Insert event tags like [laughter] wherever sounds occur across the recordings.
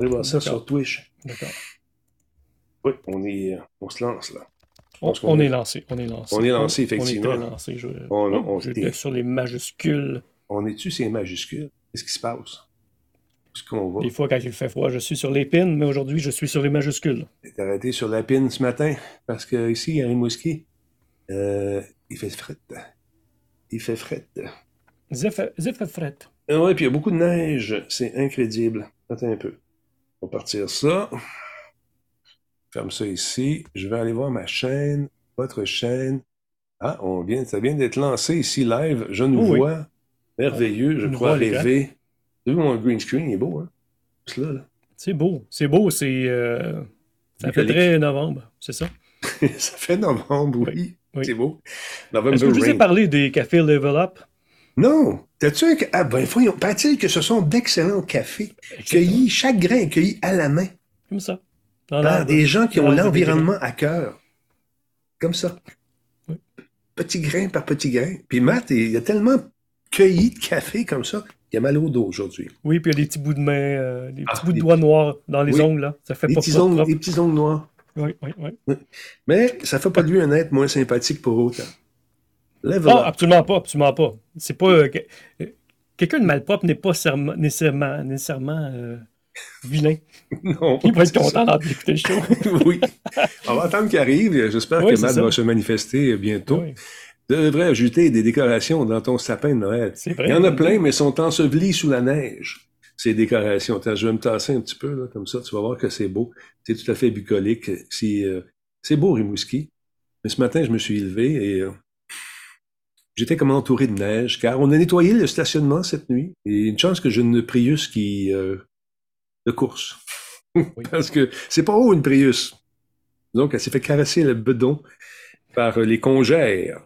Allez voir ça sur Twitch. D'accord. Oui, on, est, on se lance là. On, on est lancé, on est lancé. On est lancé, effectivement. On est lancé. Je, On- sur les majuscules. On est-tu ces majuscules? Qu'est-ce qui se passe? Est-ce qu'on va? Des fois, quand il fait froid, je suis sur les pins, mais aujourd'hui, je suis sur les majuscules. T'es arrêté sur la pine ce matin? Parce que ici, à Rimouski, euh, il fait fret. Il fait fret. Zef Zef fret. Ah ouais, puis il y a beaucoup de neige. C'est incrédible. Attends un peu. On va partir ça. Ferme ça ici. Je vais aller voir ma chaîne, votre chaîne. Ah, on vient, ça vient d'être lancé ici live. Je nous vois. Merveilleux. Je nous crois rêver. Tu vois mon green screen, il est beau, hein? Là. C'est beau, c'est beau, c'est. euh, ça fait très novembre, c'est ça? [laughs] ça fait novembre, oui. Oui. C'est beau. Est-ce que je vous ai parlé des cafés Level Up? Non! T'as-tu un... Ah ben, voyons, paraît-il que ce sont d'excellents cafés, cueillis, chaque grain est cueilli à la main, Comme ça. Dans par des gens qui ont l'environnement à cœur. Comme ça. Oui. Petit grain par petit grain. Puis Matt, il a tellement cueilli de café comme ça, il a mal au dos aujourd'hui. Oui, puis il y a des petits bouts de main, euh, des petits Ah, bouts de doigts noirs dans les Oui. ongles, là. Ça fait Des pas petits, ongles, des petits ongles noirs. Oui, oui, oui. Mais ça fait pas de lui un être moins sympathique pour autant. Level Ah, absolument pas, absolument pas. C'est pas. euh, euh, Quelqu'un de malpropre n'est pas nécessairement, nécessairement euh, vilain. [laughs] Non, Il va être content d'écouter le show. [laughs] oui. On va attendre qu'il arrive. J'espère Oui, que Matt ça. va se manifester bientôt. Oui, devrais ajouter des décorations dans ton sapin de Noël. vrai. Il y en a plein, mais sont ensevelis sous la neige. Ces décorations. Je vais me tasser un petit peu, là, comme ça, tu vas voir que c'est beau. C'est tout à fait bucolique. C'est, euh, c'est beau, Rimouski. Mais ce matin, je me suis élevé et euh, j'étais comme entouré de neige, car on a nettoyé le stationnement cette nuit. Et une chance que j'ai une Prius qui euh, de course. [laughs] Parce que c'est pas haut une Prius. Donc, elle s'est fait caresser le bedon par euh, les congères.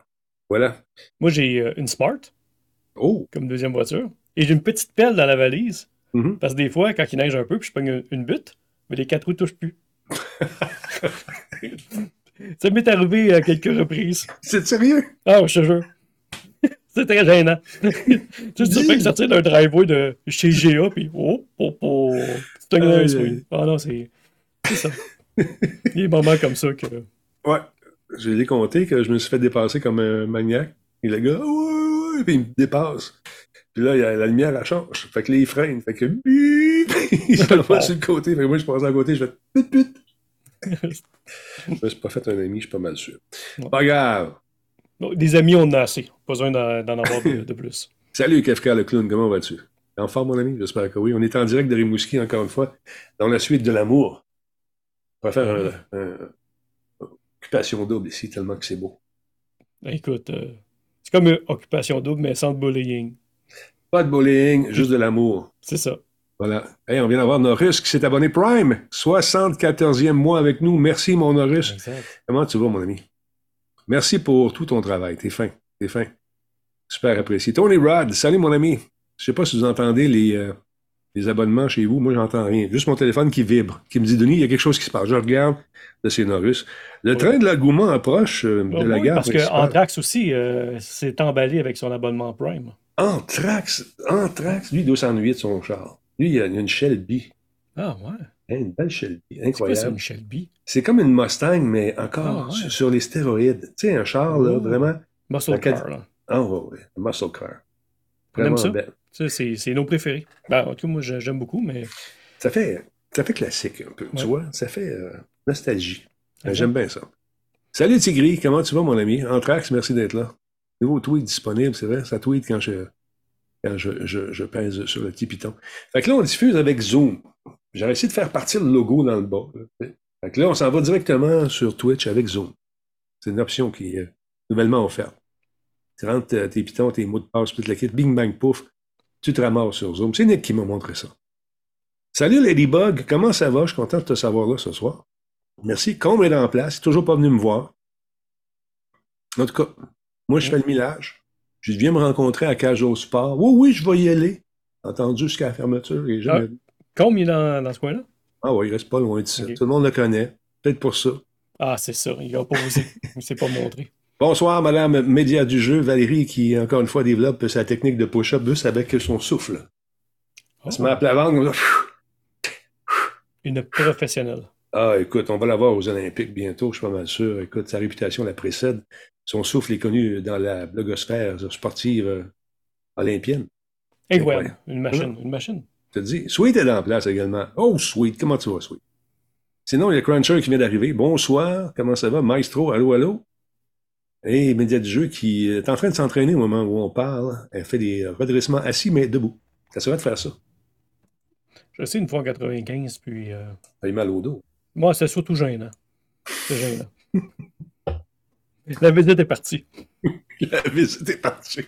Voilà. Moi, j'ai euh, une Smart Oh! comme deuxième voiture. Et j'ai une petite pelle dans la valise. Mhm. Parce que des fois, quand il neige un peu, puis je pogne une, une butte, mais les quatre roues touchent plus. [laughs] Ça m'est arrivé à quelques reprises. C'est sérieux? Ah, je te jure. C'est très gênant. [laughs] tu sais, tu que sortir d'un driveway de chez GA, puis oh, oh, oh. C'est un aïe. oui. Ah non, c'est c'est ça. Il y a des moments comme ça que. Ouais. Je l'ai compté que je me suis fait dépasser comme un maniaque. Et le gars, ouais, ouais, puis il me dépasse. Puis là, il y a la lumière, elle change. Fait que il freine. Fait que, [laughs] il s'en va sur le côté. Fait que moi, je passe à côté, je fais, put, put. [laughs] Je me suis pas fait un ami, je suis pas mal sûr. Ouais. Pas grave. Des amis, on en a assez. Pas besoin d'en avoir de, de plus. [laughs] Salut, Kefka le clown, comment vas-tu? En forme, mon ami? J'espère que oui. On est en direct de Rimouski, encore une fois, dans la suite de l'amour. On va faire un, un- occupation double ici, tellement que c'est beau. Écoute, euh, c'est comme une occupation double, mais sans de bullying. Pas de bullying, juste de l'amour. C'est ça. Voilà. Hey, on vient d'avoir Norus qui s'est abonné Prime. 74e mois avec nous. Merci, mon. Exact. Comment tu vas, mon ami? Merci pour tout ton travail. T'es fin. T'es fin. Super apprécié. Tony Rod, salut, mon ami. Je sais pas si vous entendez les, euh, les abonnements chez vous. Moi, j'entends rien. Juste mon téléphone qui vibre, qui me dit, Denis, il y a quelque chose qui se passe. Je regarde. Là, c'est Norus. Le Oui. train de l'engouement approche euh, de Ah la oui, gare parce que principale. Anthrax aussi euh, s'est emballé avec son abonnement Prime. Anthrax. Anthrax. Lui, il doit s'ennuyer de son char. Lui, il a, il a une Shelby. Ah ouais. Une belle Shelby. C'est Incroyable. une Shelby? C'est comme une Mustang, mais encore Ah, ouais. sur, les stéroïdes. Tu sais, un char, là, Oh. vraiment. Muscle Car, là. Ah, ouais, ouais. Muscle car. Vraiment ça. belle. Ça, c'est nos préférés. Ben, en tout cas, moi, j'aime beaucoup, mais. Ça fait, ça fait classique un peu, tu vois. Ça fait euh, nostalgie. Ben. J'aime bien ça. Salut Tigri, comment tu vas, mon ami? Anthrax, merci d'être là. Nouveau tweet disponible, c'est vrai. Ça tweet quand je, quand je, je, je pèse sur le petit piton. Fait que là, on diffuse avec Zoom. J'ai essayé de faire partir le logo dans le bas. là. Fait que là, on s'en va directement sur Twitch avec Zoom. C'est une option qui est nouvellement offerte. Tu rentres euh, tes pitons, tes mots de passe, puis le kit, bing bang pouf, tu te ramasses sur Zoom. C'est Nick qui m'a montré ça. Salut Ladybug, comment ça va? Je suis content de te savoir là ce soir. Merci. Combe est en place, il toujours pas venu me voir. En tout cas, moi je fais le millage. Je viens me rencontrer à Cage au Sport. Oui, oui, je vais y aller. Entendu jusqu'à la fermeture. Et. Combien il est dans, dans ce coin-là? Ah oui, il reste pas loin d'ici. Ok. Tout le monde le connaît. Peut-être pour ça. Ah, c'est ça. Il a pas osé. Il s'est pas montré. [laughs] Bonsoir, Madame Média du jeu, Valérie, qui encore une fois développe sa technique de push-up juste avec son souffle. Elle se met à plat ventre, comme. Une professionnelle. Ah, écoute, on va la voir aux Olympiques bientôt, je suis pas mal sûr. Écoute, sa réputation la précède. Son souffle est connu dans la blogosphère sportive euh, olympienne. Incroyable. Une machine. Une machine. Je te dis. Sweet est en place également. Oh, Sweet, comment tu vas, Sweet? Sinon, il y a Cruncher qui vient d'arriver. Bonsoir, comment ça va? Maestro, allô, allô? Et Média du jeu qui est en train de s'entraîner au moment où on parle. Elle fait des redressements assis, mais debout. Ça serait de faire ça. Je sais une fois en 95, puis. Euh... a eu mal au dos. Moi, c'est surtout gênant. C'est gênant. [laughs] La visite est partie. [laughs] La visite est partie.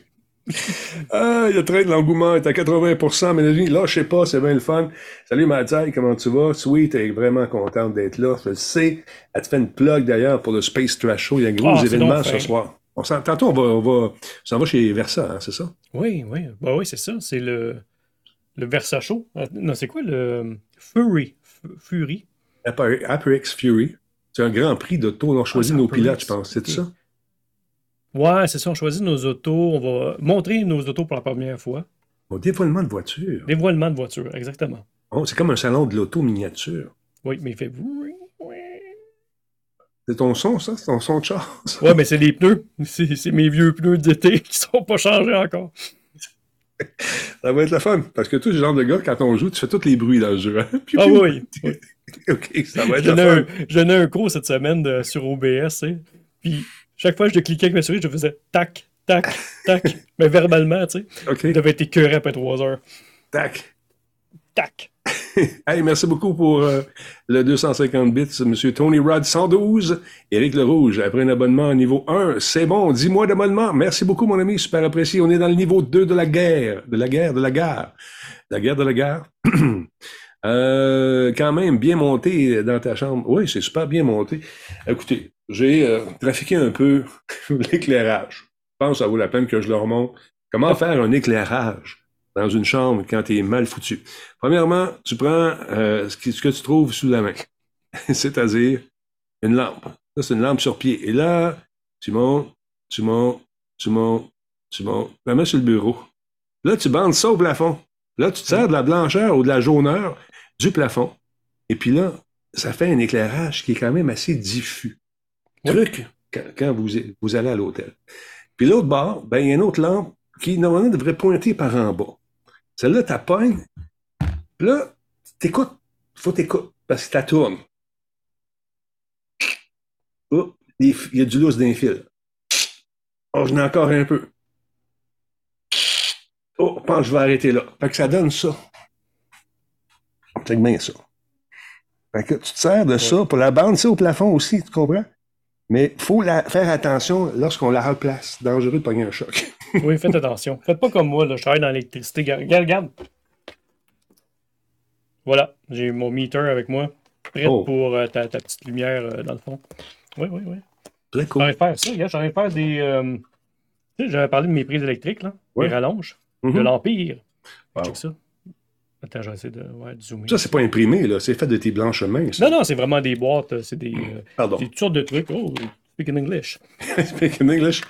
Ah, le train de l'engouement est à 80%, Mélanie, lâchez pas, c'est bien le fun. Salut Mathieu, comment tu vas? Sweet est vraiment contente d'être là. Je le sais. Elle te fait une plug d'ailleurs pour le Space Trash Show. Il y a un gros Ah, événement ce soir. On tantôt, on va, on va, s'en va chez Versa, hein, c'est ça? Oui, oui. Bah oui, c'est ça. C'est le, le Versa Show. Non, c'est quoi le Fury? F- Fury? Aper- HyperX Fury. C'est un grand prix d'auto. On a choisi Ah, nos pilotes, je pense. C'est ça? Ouais, c'est ça. On choisit nos autos. On va montrer nos autos pour la première fois. Au dévoilement de voiture. Dévoilement de voiture, exactement. Oh, c'est comme un salon de l'auto miniature. Oui, mais il fait. C'est ton son, ça? C'est ton son de char? Ouais, mais c'est les pneus. C'est mes vieux pneus d'été [laughs] qui sont pas changés encore. [laughs] Ça va être le fun. Parce que toi, le genre de gars, quand on joue, tu fais tous les bruits dans le jeu. hein? [laughs] Ah oui. oui. OK, ça va être donnais fun. un, je donnais un cours cette semaine de- sur OBS, sais. Puis chaque fois que je cliquais avec ma souris, je faisais tac, tac, tac. [laughs] mais verbalement, tu sais. Il devait être écœuré après trois heures. tac. Tac. [laughs] Hey, merci beaucoup pour euh, le 250 bits, Monsieur Tony Rod 112, Éric Le Rouge, après un abonnement niveau 1, c'est bon, 10 mois d'abonnement, merci beaucoup mon ami, super apprécié, on est dans le niveau 2 de la guerre, de la guerre, de la gare, la guerre de la gare. [clears throat] Euh, quand même bien monté dans ta chambre, oui, c'est super bien monté. Écoutez, j'ai euh, trafiqué un peu [laughs] l'éclairage, je pense que ça vaut la peine que je le remonte. Comment faire un éclairage dans une chambre quand tu es mal foutu? Premièrement, tu prends euh, ce, que tu trouves sous la main, [laughs] c'est-à-dire une lampe. Ça, c'est une lampe sur pied. Et là, tu montes, tu montes, tu montes, tu montes, la mets sur le bureau. Là, tu bandes ça au plafond. Là, tu te sers de la blancheur ou de la jauneur du plafond. Et puis là, ça fait un éclairage qui est quand même assez diffus. Oui. Truc quand, vous, vous allez à l'hôtel. Puis l'autre bord, ben, il y a une autre lampe qui, normalement, devrait pointer par en bas. Celle-là, tu pognes. Puis là, t'écoutes. Faut t'écouter parce que ça tourne. Oh, il y a du lousse d'un fil. Oh, j'en ai encore un peu. Je pense que je vais arrêter là. Fait que ça donne ça. C'est bien ça. Fait que tu te sers de ça pour la bande, ça au plafond aussi, tu comprends? Mais faut la, faire attention lorsqu'on la replace. Dangereux de pogner un choc. [laughs] Oui, faites attention. Faites pas comme moi, là, je travaille dans l'électricité. Regarde, regarde. Voilà, j'ai mon meter avec moi, prêt Oh. pour euh, ta, ta petite lumière euh, dans le fond. Oui, oui, oui. Très cool. J'aurais faire ça, regarde, j'aurais faire des. euh, Tu sais, j'avais parlé de mes prises électriques, là, Ouais. les rallonges, de Mhm. l'Empire. Wow. Check ça. Attends, je vais essayer de, ouais, de zoomer. Ça, c'est pas imprimé, là. C'est fait de tes blanches mains. ça. Non, non, c'est vraiment des boîtes, euh, c'est des, euh, Pardon. c'est toutes sortes de trucs. Oh, speak in English. [laughs] Speak in English.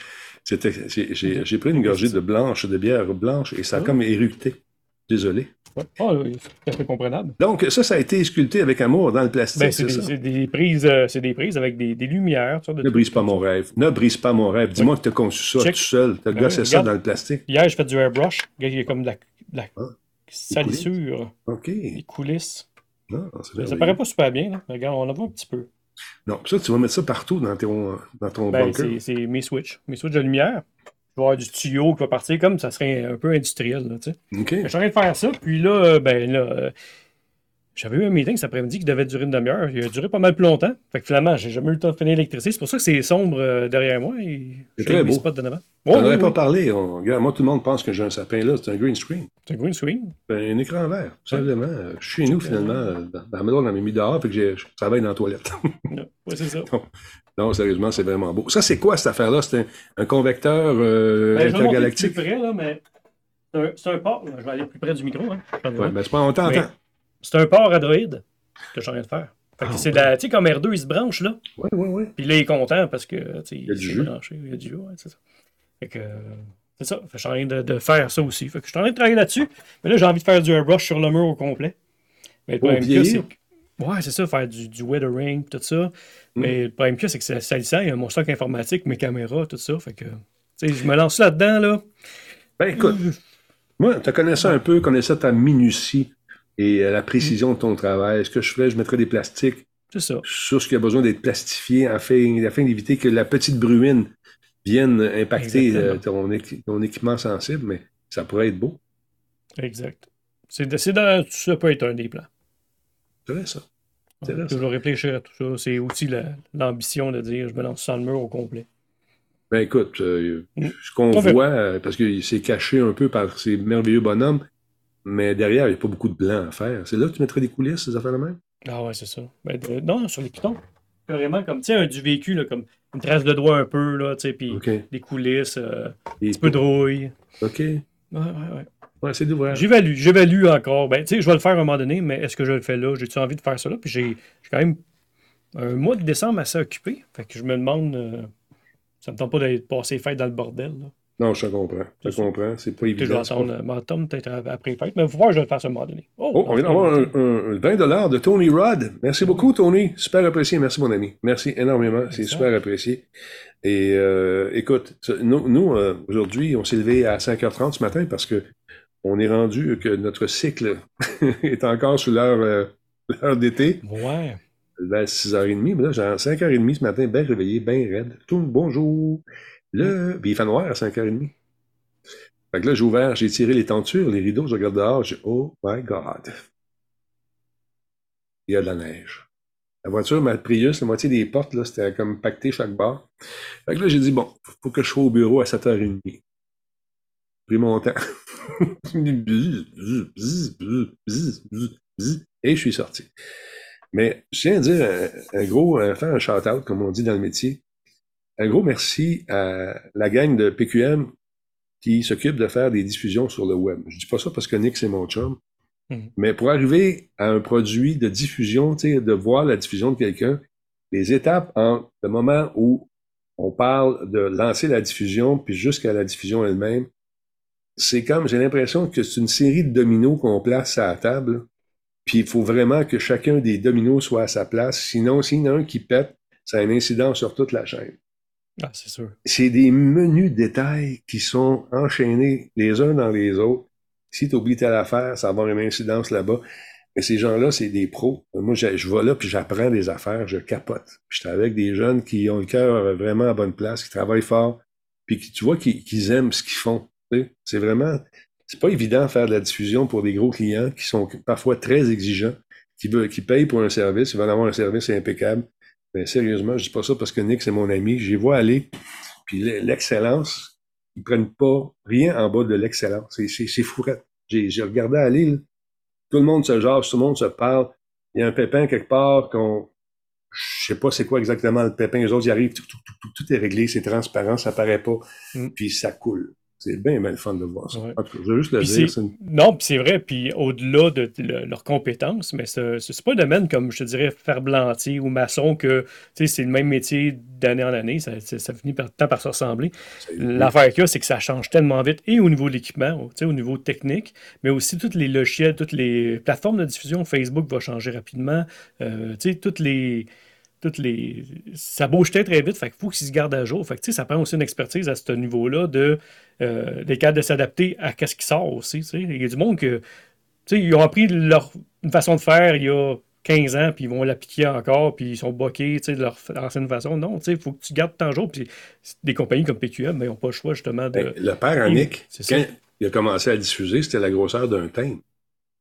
J'ai pris une gorgée de blanche, de bière blanche, et ça a Oh. comme éructé. Désolé. Ah, oui, c'est tout à fait comprenable. Donc, ça, ça a été sculpté avec amour dans le plastique, Ben, c'est des, prises, euh, c'est des prises avec des, des lumières. de Ne brise pas mon rêve. Ne brise pas mon rêve. Dis-moi que tu as conçu ça Check. tout seul. Tu as Ben gossé ça dans le plastique. Hier, j'ai fait du airbrush. Il y a comme de la, de la Ah, salissure, OK. des coulisses. Non, c'est Ça paraît pas super bien. Là. Regarde, on en voit un petit peu. Non, ça, tu vas mettre ça partout dans ton, dans ton Ben, bunker. c'est mes switches. Mes switches de lumière. Vais avoir du tuyau qui va partir comme ça serait un peu industriel. Là, tu sais. OK. Je suis en train de faire ça. Puis là, euh, ben là, euh, j'avais eu un meeting cet après-midi qui devait durer une demi-heure. Il a duré pas mal plus longtemps. Fait que finalement, j'ai jamais eu le temps de finir l'électricité. C'est pour ça que c'est sombre euh, derrière moi. Et C'est très beau. spots de devant. On oui, avait pas oui. parlé. On- regarde, moi, tout le monde pense que j'ai un sapin là. C'est un green screen. C'est un green screen. Ben, un écran vert, tout simplement. Je suis chez nous, finalement. Dans, la maison, on m'a mis dehors, fait que je travaille dans la toilette. Non, ouais, c'est ça. [laughs] non, sérieusement, c'est vraiment beau. Ça, c'est quoi, cette affaire-là? C'est un, un convecteur euh, Ben, je vais intergalactique? plus près, là, mais c'est un, port. là. Je vais aller plus près du micro. Hein. Ouais, voir. ben, c'est pas longtemps. Mais- C'est un port Android que je suis en train de faire. Fait que Ah, c'est de la, tu sais, comme R2, il se branche, là. Oui, oui, oui. Puis là, il est content parce que, tu sais, s'est jus. branché, Il y a du jus, ouais, c'est ça. Fait que, c'est ça. Fait que je suis en train de, de faire ça aussi. Fait que je suis en train de travailler là-dessus. Mais là, j'ai envie de faire du airbrush sur le mur au complet. Mais le problème vieillir? c'est que- Ouais, c'est ça, faire du, du weathering, tout ça. Mais le problème que c'est que c'est salissant, il y a mon stock informatique, mes caméras, tout ça. Fait que, tu sais, je me lance là-dedans, là. Ben écoute, moi, tu connais ça un peu, connaissais ta minutie et euh, la précision de ton travail. Ce que je ferais, je mettrais des plastiques ça. sur ce qui a besoin d'être plastifié afin, afin d'éviter que la petite bruine vienne impacter euh, ton, équi- ton équipement sensible, mais ça pourrait être beau. Exact. C'est ça peut être un des plans. C'est vrai, ça. Vrai, ça. toujours réfléchir à tout ça. C'est aussi la- l'ambition de dire je me lance sans le mur au complet. Ben écoute, euh, Mm. ce qu'on On voit, parce que c'est caché un peu par ces merveilleux bonhommes, mais derrière, il n'y a pas beaucoup de blanc à faire. C'est là que tu mettrais des coulisses, ces affaires-là même? Ah ouais, c'est ça. Ben, de- non, sur les pitons. Carrément comme, tu sais, du vécu, là, comme une trace de doigt un peu, là, tu sais, puis des coulisses, euh, un Et- petit peu de rouille. OK. Ouais, ouais, ouais. Ouais, c'est d'ouvrage. J'évalue, j'évalue encore. Ben, tu sais, je vais le faire à un moment donné, mais est-ce que je le fais là? J'ai-tu envie de faire ça là? Puis j'ai j'ai quand même un mois de décembre assez occupé. Fait que je me demande, euh, ça me tente pas d'aller passer les fêtes dans le bordel. Là. Non, je te comprends. Je te comprends. C'est pas Puis je vais évident. m'attendre peut-être après les fêtes. Mais voir je vais le faire à un moment donné. Oh, on vient d'avoir un, un- un 20 de Tony Rod. Merci beaucoup, Tony. Super apprécié. Merci, mon ami. Merci énormément. C'est super apprécié. Et euh, écoute, nous, nous, euh, aujourd'hui, on s'est levé à 5h30 ce matin parce que on est rendu que notre cycle [laughs] est encore sous l'heure euh, d'été. Ouais. Vers 6h30, mais là, j'ai 5h30 ce matin, bien réveillé, bien raide. Tout bonjour. Le... Puis il fait noir à 5h30. Fait que là, j'ai ouvert, j'ai tiré les tentures, les rideaux, je regarde dehors, j'ai Oh my God. Il y a de la neige. La voiture, ma Prius, la moitié des portes, là, c'était comme pacté chaque barre. Fait que là, j'ai dit, bon, faut que je sois au bureau à 7h30. J'ai pris mon temps. Et je suis sorti. Mais je tiens à dire un, un gros, à faire un shout-out, comme on dit dans le métier. Un gros merci à la gang de PQM qui s'occupe de faire des diffusions sur le web. Je dis pas ça parce que Nick, c'est mon chum. Mhm. Mais pour arriver à un produit de diffusion, de voir la diffusion de quelqu'un, les étapes entre le moment où on parle de lancer la diffusion puis jusqu'à la diffusion elle-même, c'est comme, j'ai l'impression que c'est une série de dominos qu'on place à la table. Puis il faut vraiment que chacun des dominos soit à sa place. Sinon, s'il y en a un qui pète, ça a un incident sur toute la chaîne. Ah, c'est sûr. C'est des menus détails qui sont enchaînés les uns dans les autres. Si tu oublies telle affaire, ça va avoir une incidence là-bas. Mais ces gens-là, c'est des pros. Moi, je, je vais là puis j'apprends des affaires, je capote. Puis j'étais avec des jeunes qui ont le cœur vraiment à bonne place, qui travaillent fort, puis qui, tu vois qu'ils aiment ce qu'ils font. C'est vraiment, c'est pas évident de faire de la diffusion pour des gros clients qui sont parfois très exigeants, qui veulent, qui payent pour un service, ils veulent avoir un service impeccable. Mais sérieusement, je dis pas ça parce que Nick, c'est mon ami. J'y vois aller. Puis l'excellence, ils prennent pas rien en bas de l'excellence. C'est, fourette. J'ai, regardé aller, là. tout le monde se jase, tout le monde se parle. Il y a un pépin quelque part qu'on, je sais pas c'est quoi exactement le pépin. Les autres, ils arrivent, tout, tout, tout, tout, tout est réglé, c'est transparent, ça paraît pas. Mm. Puis ça coule. C'est bien, bien le fun de voir ça. Ouais. En tout cas, je veux juste le Puis dire. une- Non, puis c'est vrai, puis au-delà de, de le- leurs compétences, mais c'est c'est pas un domaine comme, je te dirais, ferblantier ou maçon, que c'est le même métier d'année en année, ça, finit par, tant par se ressembler. L'affaire qu'il y a, c'est que ça change tellement vite, et au niveau de l'équipement, au- niveau technique, mais aussi tous les logiciels, toutes les plateformes de diffusion. Facebook va changer rapidement, euh, toutes les... Toutes les... Ça bouge très très vite, fait qu'il faut qu'ils se gardent à jour. Fait que, ça prend aussi une expertise à ce niveau-là de euh, des cadres de s'adapter à ce qui sort aussi. Il y a du monde que, tu sais, ils ont appris leur, une façon de faire il y a 15 ans, puis ils vont l'appliquer encore, puis ils sont sais, de leur ancienne façon. Non, tu sais, il faut que tu gardes ton jour. Puis des compagnies comme PQM, ils n'ont pas le choix justement de. Ben, le père Nick, c'est quand ça. il a commencé à diffuser, c'était la grosseur d'un thème.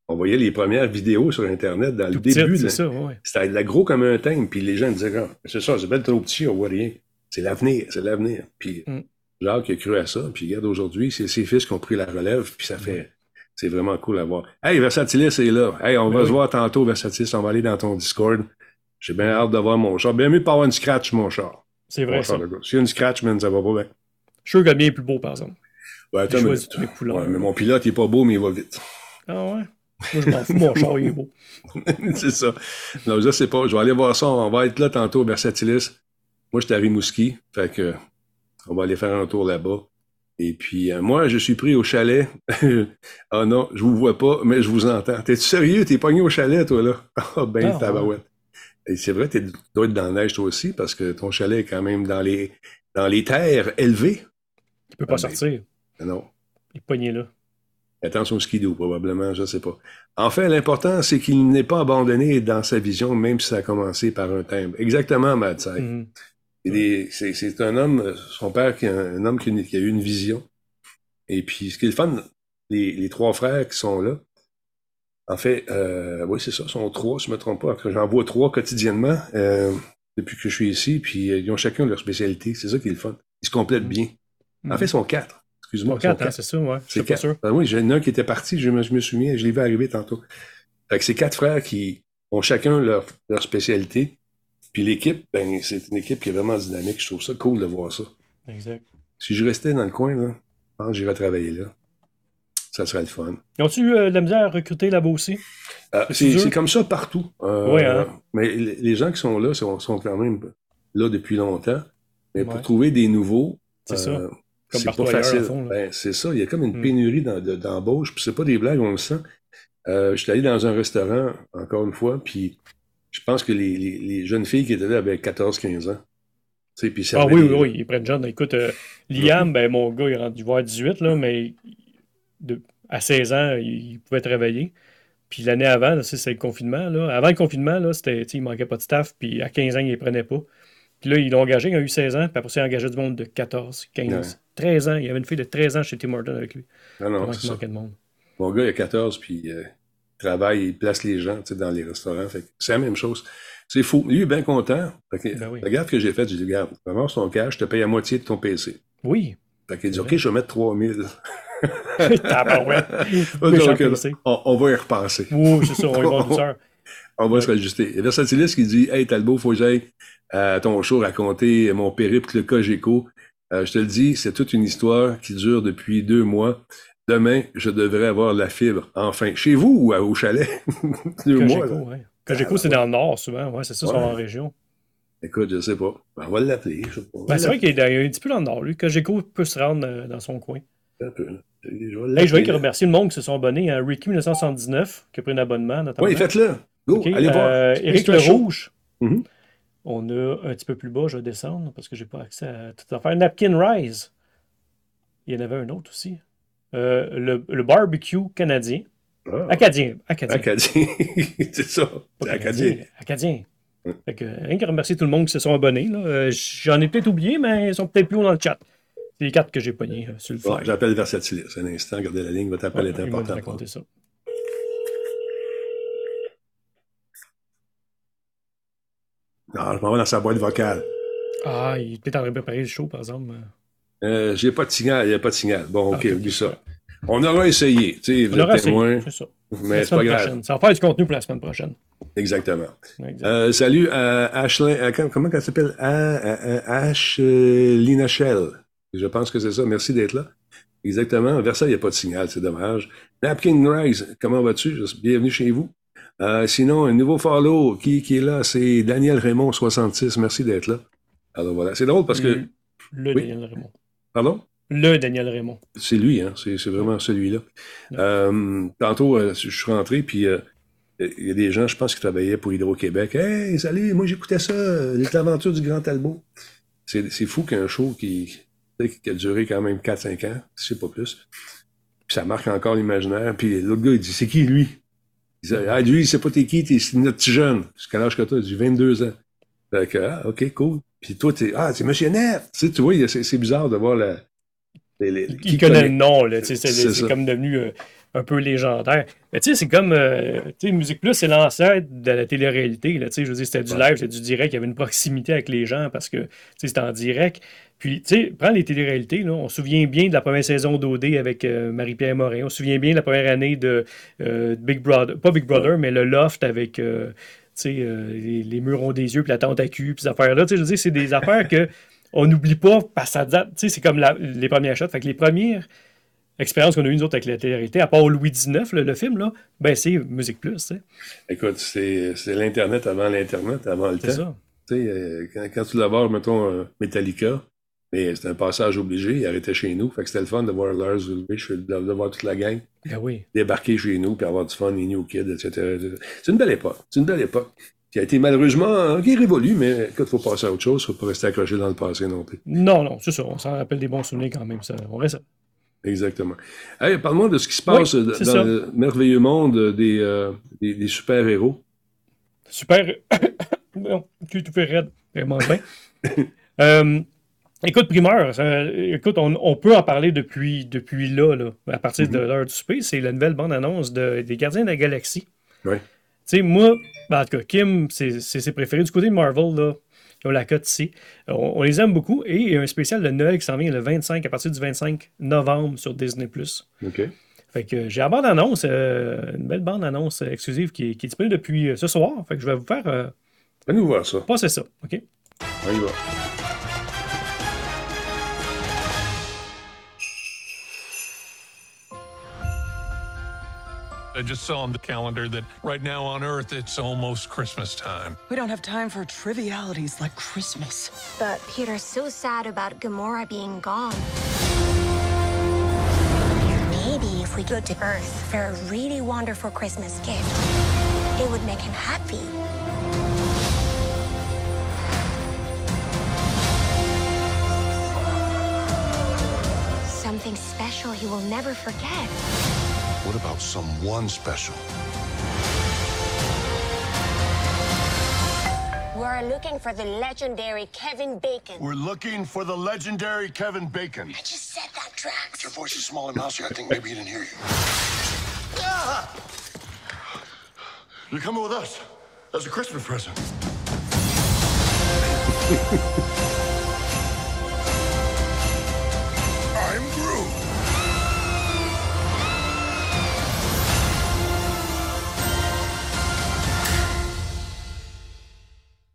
On voyait les premières vidéos sur Internet dans le tout début. petit, ça, ouais. C'était de la gros comme un thème, puis les gens disaient, Ah, c'est ça, c'est belle trop petit, on voit rien. C'est l'avenir, c'est l'avenir. Puis Mm. Jacques a cru à ça, puis regarde aujourd'hui, c'est ses fils qui ont pris la relève, puis ça fait, c'est vraiment cool à voir. Hey, Versatilis est là. Hey, on Ben va oui. se voir tantôt, Versatilis, on va aller dans ton Discord. J'ai bien hâte de voir mon char. Bien mieux de pas avoir une scratch, mon char. C'est vrai. S'il y a une scratch, man, ça va pas bien. Je suis sûr que le mien est plus beau, par exemple. Ouais, attends couleurs. Ouais, mais mon pilote, il est pas beau, mais il va vite. Ah ouais? Moi, je m'en fous, mon char, il est beau. [laughs] c'est ça. Non, je sais pas. Je vais aller voir ça. On va être là tantôt au Versatilis. Moi, j'étais à Rimouski. Fait que, on va aller faire un tour là-bas. Et puis, euh, moi, je suis pris au chalet. [laughs] Ah non, je vous vois pas, mais je vous entends. T'es-tu sérieux? T'es pogné au chalet, toi, là? [laughs] Ah, ben, Ah, tabarouette. Et c'est vrai, tu dois être dans la neige, toi aussi, parce que ton chalet est quand même dans les, dans les terres élevées. Il peut pas Ah, ben. sortir. Non. Il est pogné là. Attention au skidoo, probablement, je sais pas. En fait, l'important, c'est qu'il n'est pas abandonné dans sa vision, même si ça a commencé par un timbre. Exactement, Mad. Mhm. Est- C'est un homme, son père, qui a, un homme qui, a- qui a eu une vision. Et puis, ce qui est le fun, les, les trois frères qui sont là, en fait, euh, oui, c'est ça, sont trois, je ne me trompe pas. J'en vois trois quotidiennement euh, depuis que je suis ici, puis euh, ils ont chacun leur spécialité. C'est ça qui est le fun. Ils se complètent bien. En fait, ils sont quatre. Excuse-moi. Sont quatre, hein, c'est ça, ouais. Je C'est suis pas sûr. Ben oui, j'ai un qui était parti, je me, je me souviens, je l'ai vu arriver tantôt. Fait que c'est quatre frères qui ont chacun leur, leur spécialité. Puis l'équipe, ben, c'est une équipe qui est vraiment dynamique. Je trouve ça cool de voir ça. Exact. Si je restais dans le coin, là, je pense que j'irais travailler là. Ça serait le fun. Ils ont-tu eu euh, de la misère à recruter là-bas aussi? Euh, C'est comme ça partout. Euh, Ouais, hein? Mais les les gens qui sont là sont, sont quand même là depuis longtemps. Mais pour Ouais. trouver des nouveaux, C'est ça. Comme c'est pas facile. fond. Ben, c'est ça. Il y a comme une Mm. pénurie d'embauche. Puis c'est pas des blagues, on le sent. Euh, je suis allé dans un restaurant, encore une fois, puis je pense que les, les- les jeunes filles qui étaient là avaient 14-15 ans. Puis Ah oui, des- oui, oui, ils prennent jeune. Écoute, euh, Liam, ben, mon gars, il est rendu voir 18, là, mais de- à 16 ans, il, il pouvait travailler. Puis l'année avant, c'est le confinement. Là. Avant le confinement, là, c'était, il manquait pas de staff, puis à 15 ans, il ne les prenait pas. Puis là, ils l'ont engagé, il a eu 16 ans, puis après ça, il a engagé du monde de 14, 15, Ouais. 13 ans. Il y avait une fille de 13 ans chez Tim Horton avec lui. Non, non, c'est ça. de monde. Mon gars, il a 14, puis euh, il travaille, il place les gens dans les restaurants. C'est la même chose. C'est fou. Lui, il est bien content. Que, Ben oui. Regarde ce que j'ai fait. J'ai dit, regarde, ramasse ton cash, je te paye à moitié de ton PC. Oui. Fait qu'il dit, OK, je vais mettre 3000. [laughs] Tabarouette. Ok, [laughs] Méchant ok, PC. on, on va y repenser. Oui, c'est ça, on y va douceur. [laughs] On va se réajuster. Il y a Versatilis qui dit Hey Talbot, faut que j'aille à ton show raconter mon périple le Cogeco. Euh, je te le dis, c'est toute une histoire qui dure depuis deux mois. Demain, je devrais avoir la fibre. Enfin, chez vous ou à- au chalet? [laughs] deux mois. Cogeco, ouais. C'est dans le nord souvent. Ouais, c'est ça, Ouais. en région. Écoute, je sais pas. Ben, on va l'appeler. Ben, c'est vrai qu'il est un petit peu dans le nord, lui. Cogeco peut se rendre euh, dans son coin. un peu, là. Je Hey, je veux l'appeler. remercier le monde qui se sont abonnés à Ricky 1979, qui a pris un abonnement notamment. Oui, faites-le. Go, allez voir. euh, C'est show. Lerouge. Mhm. On a un petit peu plus bas, je vais descendre parce que j'ai pas accès à toute l'affaire. Napkin Rise. Il y en avait un autre aussi. Euh, le, le barbecue canadien. Ah, Acadien. Acadien. Acadien. [laughs] c'est ça. C'est Acadien. Acadien. Fait que, rien qu'à remercier tout le monde qui se sont abonnés. là. Euh, J'en ai peut-être oublié, mais ils sont peut-être plus haut dans le chat. C'est les cartes que j'ai pognées euh, sur le Bon. J'appelle Versatilis. Un instant, gardez la ligne. Votre appel est important. ça. Non, je m'en vais dans sa boîte vocale. Ah, il est peut-être en train de préparer le show, par exemple. Euh, j'ai pas de signal, il n'y a pas de signal. Bon, Ah, ok, ok, oublie ça. On aura essayé, tu sais, vous êtes témoin, c'est ça. mais c'est pas grave. Ça va faire du contenu pour la semaine prochaine. Exactement. Exact. Euh, salut à Ashley, à- comment elle s'appelle? À Ash euh, Lina Shell. Je pense que c'est ça. Merci d'être là. Exactement. Vers ça, il n'y a pas de signal, c'est dommage. Napkin Rise, comment vas-tu? Bienvenue chez vous. Euh, sinon, un nouveau follow qui, qui est là, c'est Daniel Raymond 66. Merci d'être là. Alors voilà. C'est drôle parce que. Le, le Oui? Daniel Raymond. Pardon? Le Daniel Raymond. C'est lui, hein? c'est c'est vraiment celui-là. Ouais. Euh, tantôt, euh, je suis rentré, puis il y a des gens, je pense, qui travaillaient pour Hydro-Québec. Hey, salut, moi j'écoutais ça, les aventures du Grand Talbot. C'est fou qu'un show qui a duré quand même 4-5 ans, si c'est pas plus. Puis ça marque encore l'imaginaire. Puis l'autre gars, il dit C'est qui lui Il dit Ah, lui, c'est pas t'es qui, t'es notre petit jeune. C'est quel âge que toi Il dit 22 ans. Fait que, ah, ok, cool. Puis toi, t'es Ah, c'est Monsieur Neff. Tu sais, tu vois, c'est bizarre de voir la. les- qui connaît le nom, là. C'est comme devenu euh, un peu légendaire. Mais tu sais, c'est comme. euh, tu sais, Musique Plus, c'est l'ancêtre de la télé-réalité. là, tu sais, Je veux dire, c'était du live, c'était du direct. Il y avait une proximité avec les gens parce que c'était en direct. Puis, tu sais, prends les téléréalités, là, on se souvient bien de la première saison d'OD avec euh, Marie-Pierre Morin. On se souvient bien de la première année de euh, Big Brother, pas Big Brother, mais le Loft avec les, les murs ont des yeux, puis la tente à cul, puis ces affaires-là. Je veux dire, c'est des affaires que on n'oublie pas parce que ça date. C'est comme la- les premières shots. Fait que les premières expériences qu'on a eues, nous autres, avec la télé-réalité, à part Louis XIX, le, le film, là, ben c'est Musique Plus. Écoute, c'est c'est l'Internet avant l'Internet, avant le C'est temps. ça. Tu sais, euh, quand, quand tu vas voir, mettons, euh, Metallica, Mais c'était un passage obligé. Il arrêtait chez nous. Fait que c'était le fun de voir Lars de voir toute la gang Ben oui. débarquer chez nous, puis avoir du fun, les New Kids, etc. C'est une belle époque. C'est une belle époque. Qui a été malheureusement, hein, qui est mais quand il faut passer à autre chose, il ne faut pas rester accroché dans le passé non plus. Non, non, c'est ça. On s'en rappelle des bons souvenirs quand même. Ça, on reste. Exactement. Hey, parle-moi de ce qui se passe Oui, dans ça. le merveilleux monde des, euh, des, des super-héros. Super. [coughs] non, tu tout fait raide. Vraiment bien. [laughs] Euh, écoute, primeur, écoute, on, on peut en parler depuis, depuis là, là, à partir de l'heure du souper. C'est la nouvelle bande-annonce de- des Gardiens de la Galaxie. Ouais. Tu sais, moi, ben, en tout cas, Kim, c'est c'est ses préférés. Du côté de Marvel, là, ont la cote ici. On, on les aime beaucoup. Et il y a un spécial de Noël qui s'en vient le 25, à partir du 25 novembre sur Disney+. OK. Fait que j'ai la bande-annonce, euh, une belle bande-annonce euh, exclusive qui, est- qui est disponible depuis euh, ce soir. Fait que je vais vous faire euh, Fais-nous voir ça. passer ça, OK? On y va. I just saw on the calendar that right now on Earth it's almost Christmas time. We don't have time for trivialities like Christmas. But Peter's so sad about Gamora being gone. Maybe if we go to Earth for a really wonderful Christmas gift, it would make him happy. Something special he will never forget. What about someone special? We're looking for the legendary Kevin Bacon. We're looking for the legendary Kevin Bacon. I just said that, Drax. Your voice is small and mousy. I think maybe he didn't hear you. Ah! You're coming with us as a Christmas present. [laughs]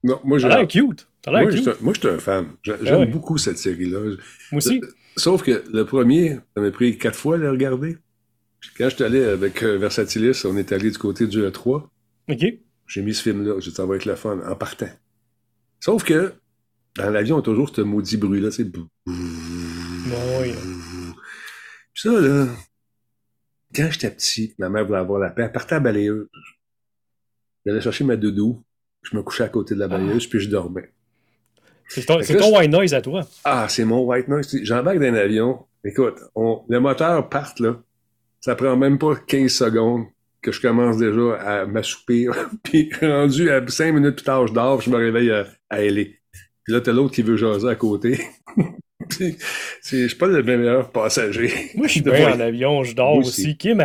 Non, moi, a l'air cute. Moi, je cute. suis un- moi, je suis un fan. J'a- J'aime ouais. beaucoup cette série-là. Moi aussi. Sauf que le premier, ça m'a pris quatre fois à le regarder. Quand je suis allé avec euh, Versatilis, on est allé du côté du E3. OK. J'ai mis ce film-là. J'ai dit, ça va être le fun en partant. Sauf que dans l'avion, on a toujours ce maudit bruit-là. C'est oui. Puis ça, là, quand j'étais petit, ma mère voulait avoir la paix. Elle partait à la balayeuse. J'allais chercher ma doudou. Je me couchais à côté de la balayeuse, puis je dormais. C'est ton, là, white noise à toi. Ah, c'est mon white noise. J'embarque dans un avion. Écoute, on, le moteur part, là. Ça prend même pas 15 secondes que je commence déjà à m'assoupir. [laughs] puis rendu à 5 minutes plus tard, je dors, puis je me réveille à, à LA. Puis là, t'as l'autre qui veut jaser à côté. [laughs] Puis, je suis pas le meilleur passager. Moi, je suis [laughs] bien en avion, je dors aussi. aussi. Kim,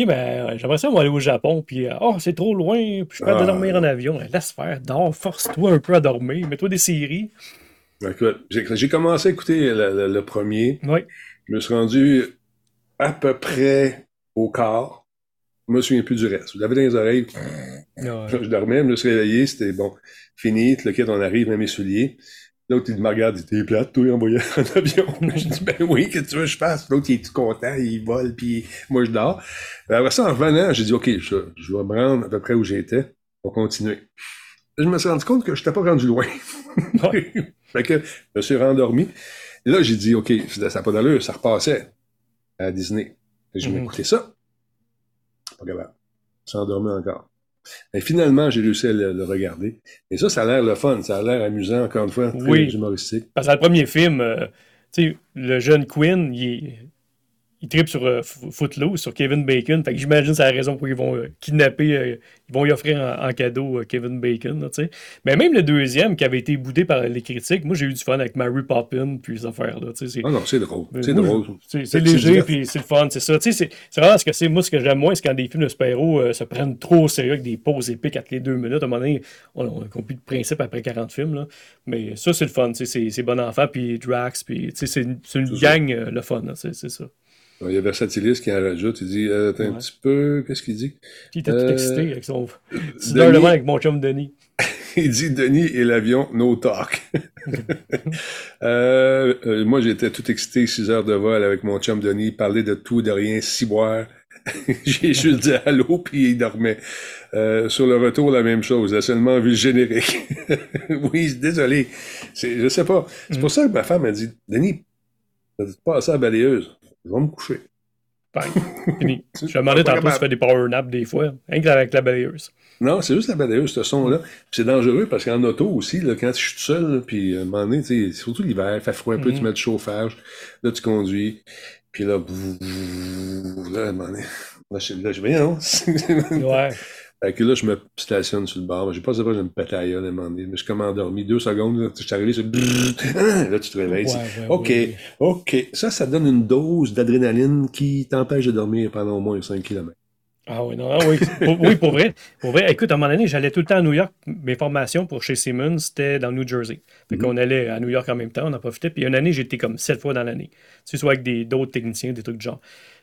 Kim a- j'aimerais ça moi, aller au Japon, puis euh, oh, c'est trop loin, puis je peux pas Ah. dormir en avion. Laisse faire, dors, force-toi un peu à dormir, mets-toi des séries. Écoute, j'ai commencé à écouter le, le- le premier. Oui. Je me suis rendu à peu près au quart. Je me souviens plus du reste. J'avais dans les oreilles. [laughs] Je dormais, je me suis réveillé, c'était bon, fini, le kit, on arrive, même mes souliers. L'autre, il me regarde, il dit, t'es plate, toi, envoyé en [laughs] avion. [laughs] je dis, ben oui, qu'est-ce que tu veux que je fasse? L'autre, il est tout content, il vole, puis moi, je dors. Ben, après ça, en revenant, j'ai dit, OK, je, je vais me rendre à peu près où j'étais, pour continuer. Je me suis rendu compte que je n'étais pas rendu loin. [laughs] fait que, je me suis rendormi. Et là, j'ai dit, OK, ça n'a pas d'allure, ça repassait à Disney. Et je Mhm. m'écoutais ça. Pas capable. Je suis endormi encore. Et finalement, j'ai réussi à le, le regarder. Et ça, ça a l'air le fun, ça a l'air amusant, encore une fois, très Oui. humoristique. Parce que dans le premier film, euh, tu sais, le jeune Quinn, il, est- il tripe sur euh, Footloose, sur Kevin Bacon. Fait que j'imagine que c'est la raison pour ils vont euh, kidnapper, euh, ils vont y offrir en, en cadeau euh, Kevin Bacon, là. Mais même le deuxième, qui avait été boudé par les critiques, moi j'ai eu du fun avec Mary Poppins, puis ces affaires-là, Ah non, c'est drôle. C'est drôle. C'est léger, puis c'est le fun, c'est ça. Tu sais, c'est vraiment ce que c'est. Moi, ce que j'aime moins, c'est quand des films de euh, se prennent trop au sérieux avec des pauses épiques à les deux minutes. À un moment donné, on, on a compris le principe après 40 films. Là. Mais ça, c'est le fun. C'est bon enfant, puis Drax, puis c'est une, gang, le fun. c'est ça. Il y a Versatilis qui en rajoute, il dit, euh, un petit peu, qu'est-ce qu'il dit? Il était tout Euh, excité avec son. C'est Denis- devant avec mon chum Denis. [laughs] Il dit Denis et l'avion, no talk. [laughs] Euh, euh, moi, j'étais tout excité, 6 heures de vol avec mon chum Denis, parler de tout, de rien, ciboire. [laughs] J'ai juste dit allô, puis il dormait. Euh, sur le retour, la même chose. Elle a seulement vu le générique. oui, désolé. Je sais pas. C'est Mm. pour ça que ma femme a dit, Denis, t'as passé à la balayeuse. Je vais me coucher. Bang. Fini. Je me demandais tantôt si tu fais des power naps des fois, rien qu'avec la balayeuse. Non, c'est juste la balayeuse, ce son-là. C'est dangereux parce qu'en auto aussi, là, quand je suis tout seul, là, puis à un moment donné, tu surtout l'hiver, il fait froid un peu, Mhm. tu mets du chauffage, là, tu conduis, puis là, là, à un moment donné, là, je, là, je viens, non? Ouais. Fait que là, je me stationne sur le bord. J'ai pas ça, je me pète à gueule à un moment donné. Mais je suis comme endormi deux secondes, là, je suis arrivé, c'est [laughs] là, tu te réveilles. Ouais, c'est- ouais, OK, OK. Ça, ça donne une dose d'adrénaline qui t'empêche de dormir pendant au moins 5 km. Ah oui, non, ah oui. Pour, oui, pour vrai. Pour vrai, écoute, à un moment donné, j'allais tout le temps à New York. Mes formations pour chez Siemens, c'était dans New Jersey. Fait Mhm. qu'on allait à New York en même temps, on en profitait. Puis une année, j'étais comme sept fois dans l'année. Tu sais, soit avec d'autres techniciens, des trucs de genre.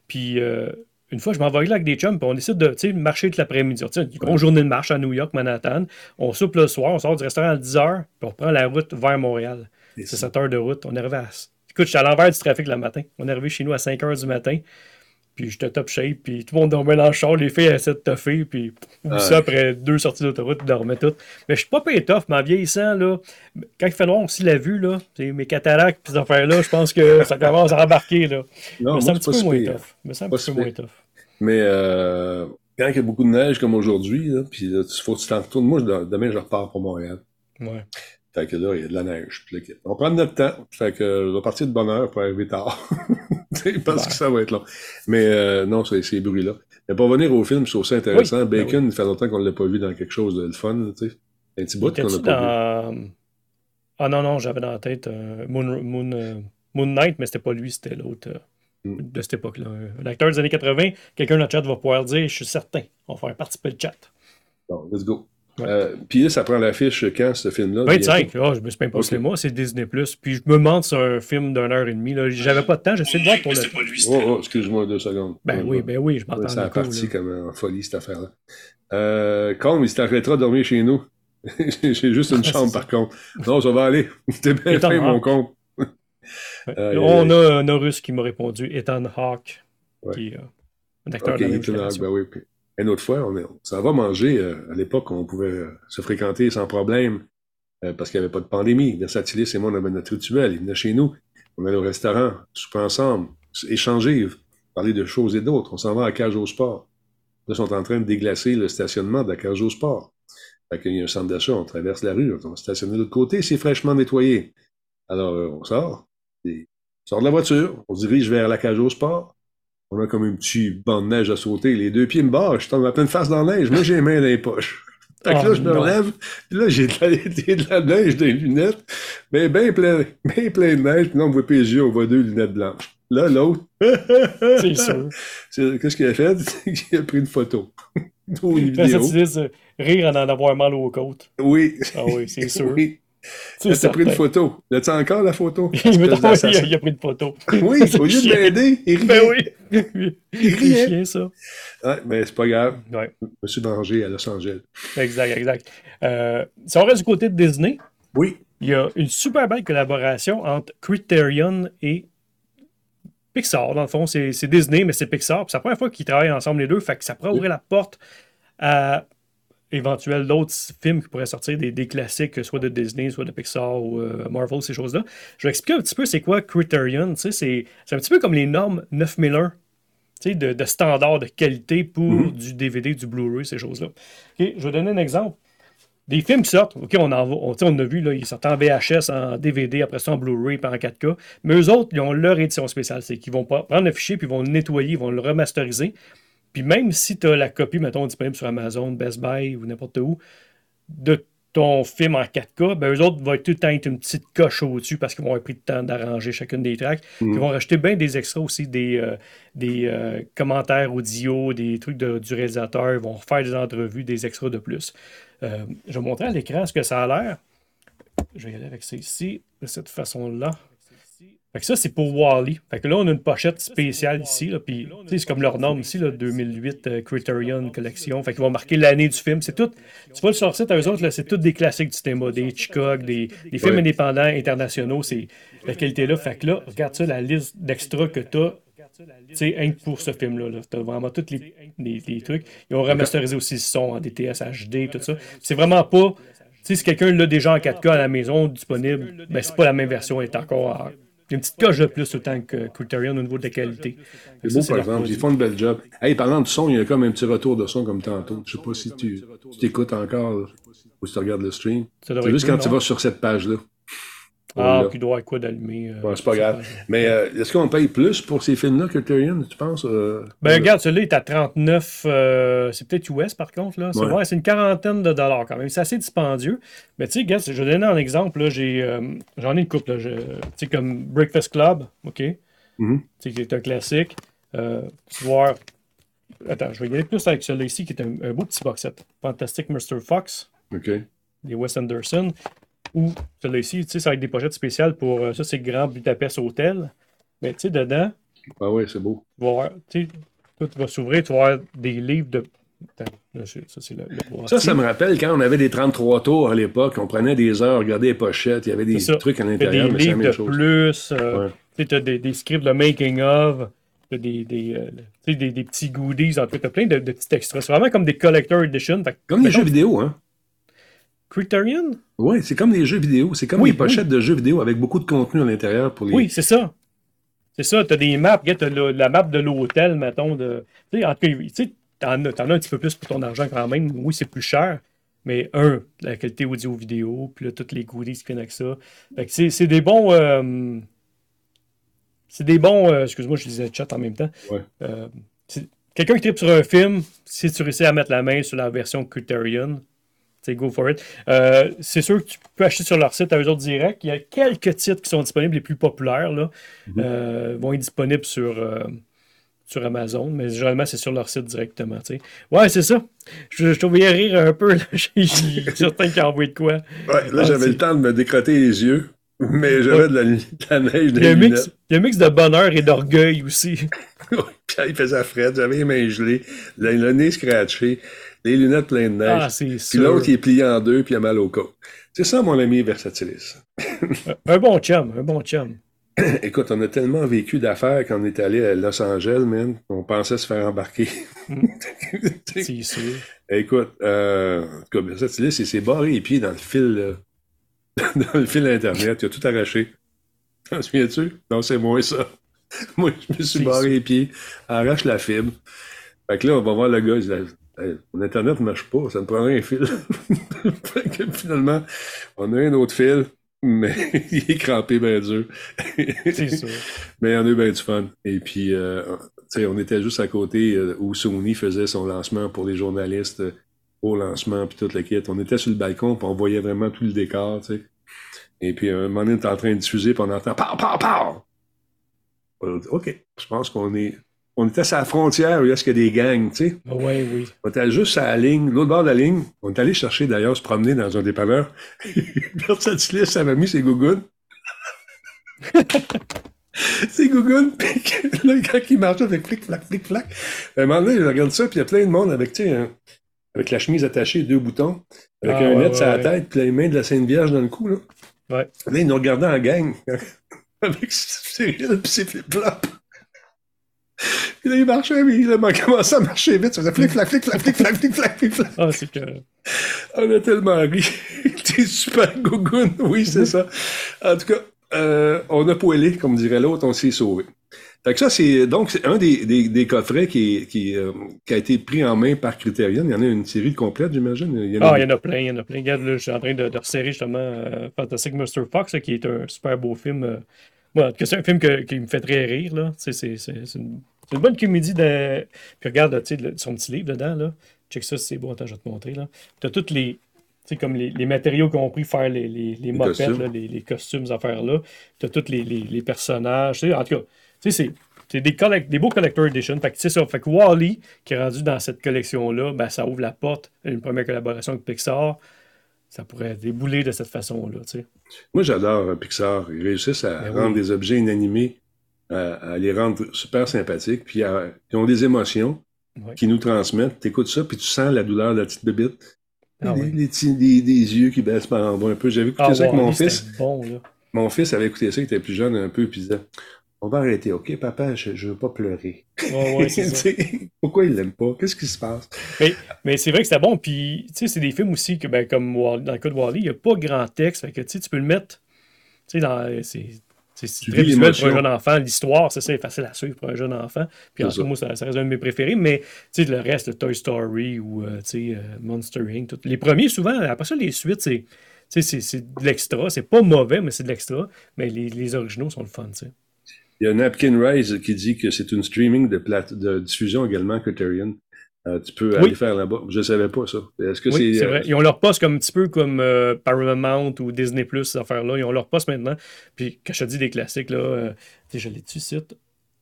Puis euh, une fois, je m'envoyais là avec des chums, puis on décide de marcher toute l'après-midi. Une grosse journée de marche à New York, Manhattan. On soupe le soir, on sort du restaurant à 10 h, puis on reprend la route vers Montréal. C'est 7 heures de route. On est arrivé à. Écoute, j'étais à l'envers du trafic le matin. On est arrivé chez nous à 5 heures du matin. Puis j'étais top shape, puis tout le monde dormait dans le char, les filles essaient de toffer, puis Ouais. ça après deux sorties d'autoroute, ils dormaient toutes. Mais je suis pas payé tough, mais en vieillissant, là, quand il fait noir aussi la vue, là, mes cataractes, puis ces affaires-là, je pense que ça commence à embarquer, là. Non, mais c'est un petit peu moins tough. Mais c'est un Pas petit si peu moins pire. tough. Mais euh, quand il y a beaucoup de neige comme aujourd'hui, puis là, il faut que tu t'en retournes. Moi, je- demain, je repars pour Montréal. Ouais. Fait que là, il y a de la neige. Puis là, on prend notre temps. Fait que je vais partir de bonne heure pour arriver tard. [laughs] Parce Ouais. que ça va être long. Mais euh, non, c'est ces bruits-là. Mais pour revenir au film, trouve ça intéressant. Oui, ben Bacon, il fait longtemps qu'on ne l'a pas vu dans quelque chose de le fun. Tu sais. Un petit bout qu'on n'a pas vu. Ah non, non, j'avais dans la tête euh, Moon, Moon, euh, Moon Knight, mais c'était pas lui, c'était l'autre euh, Mm. de cette époque-là. Un acteur des années 80, quelqu'un dans le chat va pouvoir dire, je suis certain. On va faire participer le chat. Bon, let's go. Euh, puis là, ça prend l'affiche quand, ce film-là? 25, ah, je me suis même pas Ok. moi, c'est Disney+. Puis je me demande si c'est un film d'une heure et demie. J'avais pas de temps, j'essaie de voir pour le... Oh, oh, excuse-moi deux secondes. Ben oui, ben oui, je m'entends ça a parti comme en folie, cette affaire-là. Euh, Combe, il t'arrêtera de dormir chez nous. [laughs] J'ai juste une [laughs] chambre, par contre. Non, ça va aller. [laughs] T'es bien Ethan fin, mon compte. Aïe, on a un Horus qui m'a répondu, Ethan Hawke, Ouais. qui est euh, un acteur OK, de la même Ethan Hawke, ben oui. Une autre fois, on, est, on s'en va manger. euh, à l'époque, on pouvait euh, se fréquenter sans problème euh, parce qu'il n'y avait pas de pandémie. Versatilis et moi, on avait notre rituel. Ils venaient chez nous. On allait au restaurant, souper ensemble, échanger, parler de choses et d'autres. On s'en va à cage au sport. Là, ils sont en train de déglacer le stationnement de la cage au sport. Fait qu'il y a un centre d'achat, on traverse la rue, on va stationner de l'autre côté, c'est fraîchement nettoyé. Alors, euh, on sort, et on sort de la voiture, on se dirige vers la cage au sport. On a comme un petit banc de neige à sauter, les deux pieds me barrent, je tombe à pleine face dans la neige, moi j'ai les mains dans les poches. [laughs] Fait que Oh, là, je me non. relève, puis là, j'ai de la, [laughs] de la neige dans les lunettes, mais bien plein, bien plein de neige, puis là, on voit pas les yeux, on voit deux lunettes blanches. Là, l'autre, [laughs] C'est sûr. qu'est-ce qu'il a fait? il a pris une photo. Ou une vidéo. Versatilis, euh, rire en en avoir mal aux côtes. Oui. Ah oui, c'est sûr. Oui. T'as pris une photo. Là-tu encore la photo? Il, [laughs] m'a Espèce il, a, il a pris une photo. Oui, [laughs] au lieu de Chien. m'aider, il riait. Ben oui. [laughs] Il C'est riait. chien, ça. Ouais, mais c'est pas grave. Ouais, Je me suis vengé à Los Angeles. exact, exact. Euh, si on reste du côté de Disney, Oui. il y a une super belle collaboration entre Criterion et Pixar. Dans le fond, c'est Disney, mais c'est Pixar. C'est la première fois qu'ils travaillent ensemble les deux. Fait que ça pourrait ouvrir la porte à éventuels d'autres films qui pourraient sortir, des, des classiques, soit de Disney, soit de Pixar ou euh, Marvel, ces choses-là. Je vais expliquer un petit peu c'est quoi Criterion. C'est un petit peu comme les normes 9001 tu sais, de, de standards de qualité pour Mhm. du DVD, du Blu-ray, ces choses-là. Je vais donner un exemple. Des films qui sortent, OK, on en va, on, tu sais, on a vu, là, ils sortent en VHS, en DVD, après ça en Blu-ray, puis en 4K. Mais eux autres, ils ont leur édition spéciale. C'est qu'ils vont prendre le fichier, puis ils vont le nettoyer, ils vont le remasteriser. Puis même si tu as la copie, mettons, disponible sur Amazon, Best Buy ou n'importe où, de ton film en 4K, ben eux autres vont tout le temps être une petite coche au-dessus parce qu'ils vont avoir pris le temps d'arranger chacune des tracks. Puis Ils vont rajouter bien des extras aussi, des, euh, des euh, commentaires audio, des trucs de- du réalisateur. Ils vont refaire des entrevues, des extras de plus. Euh, je vais montrer à l'écran ce que ça a l'air. Je vais y aller avec ça ici, de cette façon-là. Fait que ça, c'est pour Wally. Fait que là, on a une pochette spéciale ici. Là, puis, c'est comme leur norme ici, là, 2008 euh, Criterion Collection. Fait qu'ils vont marquer l'année du film. C'est tout. Tu vois, sur le site, à eux autres, là, c'est tous des classiques du cinéma, des Hitchcock, des, des films indépendants, internationaux. C'est la qualité-là. Fait que là, regarde ça, la liste d'extras que tu as. tu sais, rien que pour ce film-là. Là. T'as vraiment tous les, les, les trucs. Ils ont remasterisé aussi le son en DTS HD, tout ça. C'est vraiment pas. Tu sais, si quelqu'un l'a déjà en 4K à la maison disponible, ben c'est pas la même version, elle est encore une petite coche de plus autant que Criterion au niveau de la qualité. C'est Ça, beau, par leur exemple. Ils font une belle job. Hey, parlant de son, il y a comme un petit retour de son comme tantôt. Je sais pas si tu t'écoutes encore là, ou si tu regardes le stream. Ça C'est juste quand tu vas sur cette page-là. Ah, puis il doit y avoir quoi d'allumer. euh, Ouais, c'est pas grave. Mais euh, est-ce qu'on paye plus pour ces films-là que Tyrion, tu penses? euh, Ben, regarde, celui-là est à 39. euh, c'est peut-être US par contre. là. C'est Ouais. ouais, c'est une quarantaine de dollars quand même. C'est assez dispendieux. Mais tu sais, regarde, je vais donner un exemple. là. J'ai, J'en ai une couple. là. Je- Tu sais, comme Breakfast Club, OK? Mhm. Tu sais, qui est un classique. Tu voir. Attends, je vais y aller plus avec celui-là ici, qui est un, un beau petit box set. Fantastic Mr. Fox, OK. des Wes Anderson. Ou celui-là ici, tu sais, ça avec des pochettes spéciales pour. euh, ça, c'est Grand Budapest Hotel. Mais tu sais, dedans, Ah ouais, c'est beau. tu vas voir, tu sais, tout va s'ouvrir, tu vas avoir des livres de. Attends, là, c'est- ça, c'est le, le Ça, me rappelle quand on avait des 33 tours à l'époque, on prenait des heures, regardait les pochettes, il y avait des C'est trucs à l'intérieur, mais c'est la livres même de chose. plus, euh, Ouais. tu t'as des, des scripts de making of, t'as des, des, euh, tu sais, des, des petits goodies, en fait, t'as plein de, de petits extras. C'est vraiment comme des collector edition. Fait que, Comme des jeux vidéo, hein? Criterion? Oui, c'est comme des jeux vidéo. C'est comme Oui, des pochettes de jeux vidéo avec beaucoup de contenu à l'intérieur pour les. Oui, c'est ça. C'est ça, t'as des maps, regarde, t'as la, la map de l'hôtel, mettons, de. Tu sais, en tout cas, t'en as, un petit peu plus pour ton argent quand même. Oui, c'est plus cher. Mais un, la qualité audio-vidéo, puis là, tous les goodies qui viennent avec ça. Fait que c'est, c'est des bons. euh, c'est des bons. euh, excuse-moi, je disais chat en même temps. Ouais. Euh, quelqu'un qui tripe sur un film, si tu réussis à mettre la main sur la version Criterion, c'est go for it. Euh, c'est sûr que tu peux acheter sur leur site à eux autres direct. Il y a quelques titres qui sont disponibles, les plus populaires, là, euh, vont être disponibles sur, euh, sur Amazon, mais généralement, c'est sur leur site directement. Ouais, c'est ça. Je, je trouvais rire un peu. [laughs] J'ai j'ai certain qu'il a envoyé de quoi. Ouais, là, Ah, j'avais le temps de me décrotter les yeux, mais j'avais Ouais. de, la, de la neige dans Il y, a un mix, il y a un mix de bonheur et d'orgueil aussi. [laughs] Il faisait fret, j'avais les mains gelées, le, le nez scratché, les lunettes pleines de neige. Ah, c'est puis l'autre, il est plié en deux, puis il a mal au cou. C'est ça, mon ami Versatilis. Un bon chum, un bon chum. [coughs] Écoute, on a tellement vécu d'affaires quand on est allé à Los Angeles, man, qu'on pensait se faire embarquer. [laughs] C'est sûr. Écoute, euh, Versatilis, il s'est barré les pieds dans le fil, euh, [laughs] dans le fil Internet. Il a tout arraché. T'en souviens-tu? Non, c'est moi, ça. Moi, je me suis barré les pieds, arrache la fibre. Fait que là, on va voir le gars, il Hey, mon Internet ne marche pas, ça me prendrait un fil. [laughs] finalement, on a un autre fil, mais [laughs] il est crampé bien dur. C'est sûr. [laughs] Mais on a eu bien du fun. Et puis, euh, on était juste à côté euh, où Sony faisait son lancement pour les journalistes euh, au lancement, puis toute la kit. On était sur le balcon, puis on voyait vraiment tout le décor, tu sais. Et puis, un moment donné, on était en train de diffuser, puis on entend « Pow, pow, pow! » OK, je pense qu'on est... On était sur la frontière où il y a ce qu'il y a des gangs, tu sais. Ah ouais, oui. On était juste à la ligne, l'autre bord de la ligne. On est allé chercher d'ailleurs, se promener dans un dépanneur. Versatilis, ça m'a mis ses gougounes. [laughs] ses gougounes, puis là, quand il marchait avec flic, flac, flic, flac. À un moment donné, je regarde ça, puis il y a plein de monde avec, tu sais, avec la chemise attachée, deux boutons, avec Ah, un ouais, net ouais, sur la ouais. tête, puis les mains de la Sainte Vierge dans le cou, là. Ouais. Là, ils nous regardaient en gang, [laughs] avec Cyril, puis ses flip-flops. Puis là, il marchait, puis il a [laughs] commencé à marcher vite. Ça faisait flic, flac, flic, flac, flic, flac, flic, flac, flic, flac. Ah, c'est que. On a tellement ri. [laughs] T'es super gougoune. Oui, c'est ça. En tout cas, euh, on a poêlé, comme dirait l'autre, on s'est sauvé. Fait que ça, c'est donc un des, des, des coffrets qui, euh, qui a été pris en main par Criterion. Il y en a une série complète, j'imagine. Il y en a- Ah, il y en a plein, il y en a plein. Regarde, là, je suis en train de, de resserrer justement euh, Fantastic Mr. Fox, qui est un super beau film. Moi, en tout cas, c'est un film que- qui me fait très rire. Là. C'est, c'est, c'est, c'est une, bonne comédie. De... Puis regarde, le- son petit livre dedans. Là. Check ça, si c'est beau. Attends, je vais te montrer. Là. Tu as tous les. Tu sais, comme les, les matériaux qu'on ont pris faire les, les, les mopettes, costumes. là, les, les costumes, affaires-là. Tu as tous les, les, personnages. En tout cas, tu sais, c'est. C'est des, collect- des beaux collector edition. Fait que ça. Fait que Wally, qui est rendu dans cette collection-là, ben, ça ouvre la porte à une première collaboration avec Pixar. Ça pourrait débouler de cette façon-là. tu sais. Moi, j'adore euh, Pixar. Ils réussissent à Ben rendre oui. des objets inanimés, à, à les rendre super sympathiques, puis à- ils ont des émotions qui nous transmettent. T'écoutes ça, puis tu sens la douleur de la petite bébite. Ah les, oui. les petits- des, des yeux qui baissent par en bas un peu. J'avais écouté Ah, ça avec mon fils. bon. Mon fils avait écouté ça, il était plus jeune un peu, puis il disait On va arrêter, OK, papa, je, je veux pas pleurer. Ouais, ouais, c'est [laughs] ça. Tu sais, Pourquoi il l'aime pas? Qu'est-ce qui se passe? Mais, mais c'est vrai que c'était bon. Puis, tu sais, c'est des films aussi que, ben, comme Wall- dans le cas de Wally, il n'y a pas grand texte. Fait que, tu peux le mettre. Tu sais, dans. C'est. C'est c'est très vis visuel pour un jeune enfant. L'histoire, c'est ça, est facile à suivre pour un jeune enfant. Puis en C'est tout moi, ça, ça reste un de mes préférés. Mais tu sais, le reste, le Toy Story ou euh, tu sais, euh, Monster Inc. tout- Les premiers, souvent, après ça, les suites, c'est. C'est c'est de l'extra. C'est pas mauvais, mais c'est de l'extra. Mais les, les originaux sont le fun, tu sais. Il y a Napkin Rise qui dit que c'est une streaming de, plate, de diffusion également, Criterion. Euh, tu peux Oui. aller faire là-bas. Je ne savais pas ça. Est-ce que Oui, c'est. c'est euh, vrai. Ils ont leur poste comme un petit peu comme euh, Paramount ou Disney Plus, ces affaires-là. Ils ont leur poste maintenant. Puis quand je te dis des classiques, là, euh, je l'ai dessus site.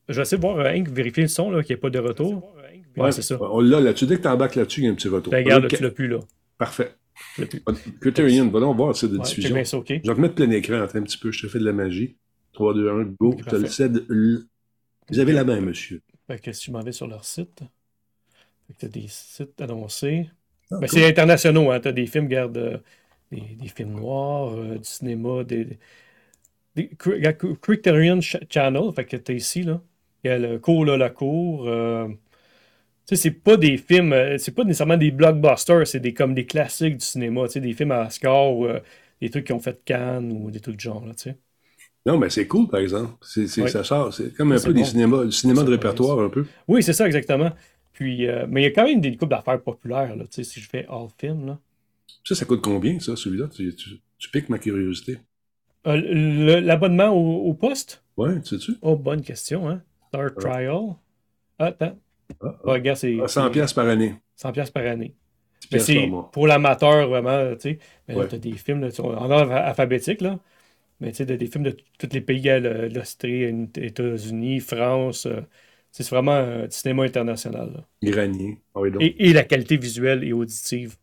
Je vais essayer de voir, Hank, vérifier le son, là, qu'il n'y ait pas de retour. Ouais, ouais, c'est ça. On l'a là-dessus. Dès que tu embarques là-dessus, il y a un petit retour. Ben, regarde, tu l'as plus, là. Parfait. Criterion, va donc voir ça de Ouais, diffusion. bien ça, OK. Je vais remettre plein écran un petit peu. Je te fais de la magie. 3, 2, 1, go. Je te le cède. Vous avez la main, monsieur. Fait que si je m'en vais sur leur site, que t'as des sites annoncés. Ah, Ben, cool. C'est internationaux, hein. T'as des films, regarde, euh, des, des films noirs, euh, du cinéma, des. des- Criterion Ch- Channel, fait que t'as ici, là. Il y a le cours, là, la cour. euh, tu sais, c'est pas des films, c'est pas nécessairement des blockbusters, c'est des, comme des classiques du cinéma, tu sais, des films à Oscar ou des trucs qui ont fait Cannes ou des trucs du genre, là, tu sais. Non, mais c'est cool, par exemple. C'est, c'est- Oui. Ça sort. C'est comme un C'est peu des bon. cinémas, du cinéma de répertoire, un peu. Oui, c'est ça, exactement. Puis, euh, mais il y a quand même des coupes d'affaires populaires, là, tu sais, si je fais All Film, là. Ça, ça coûte combien, ça, celui-là? Tu, tu, tu piques ma curiosité. Euh, le- L'abonnement au, au poste? Ouais, tu sais-tu? Oh, bonne question, hein? Star Trial. Ah, Attends. Ah, Ah, regarde, c'est ah, 100 c'est pièces par année. 100 piastres par année. 10 Mais pièces c'est pour l'amateur, vraiment, tu sais. Mais là, Ouais. t'as des films, là, en ordre alphabétique, là. Mais tu sais, t'as des films de tous les pays, le- l'Australie, les États-Unis, France. euh, c'est vraiment euh, du cinéma international, là. Granier. Ah oui, donc. Et, et la qualité visuelle et auditive.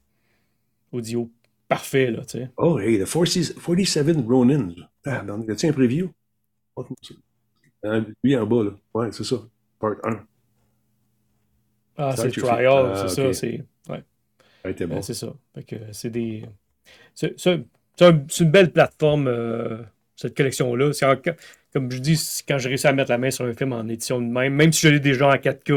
Audio parfait, là, tu sais. Oh, hey, the 40 47 Ronin. Ah, ben, y un preview? Lui en bas, là. Ouais, c'est ça. Part 1. Ah, Ça, c'est Trial, c'est ah, ça, c'est... Ouais. Été bon. Ben, c'est ça. Fait que c'est des. C'est- c'est un- c'est une belle plateforme, euh, cette collection-là. C'est Comme je dis, quand j'ai réussi à mettre la main sur un film en édition de même, même si je l'ai déjà en 4K,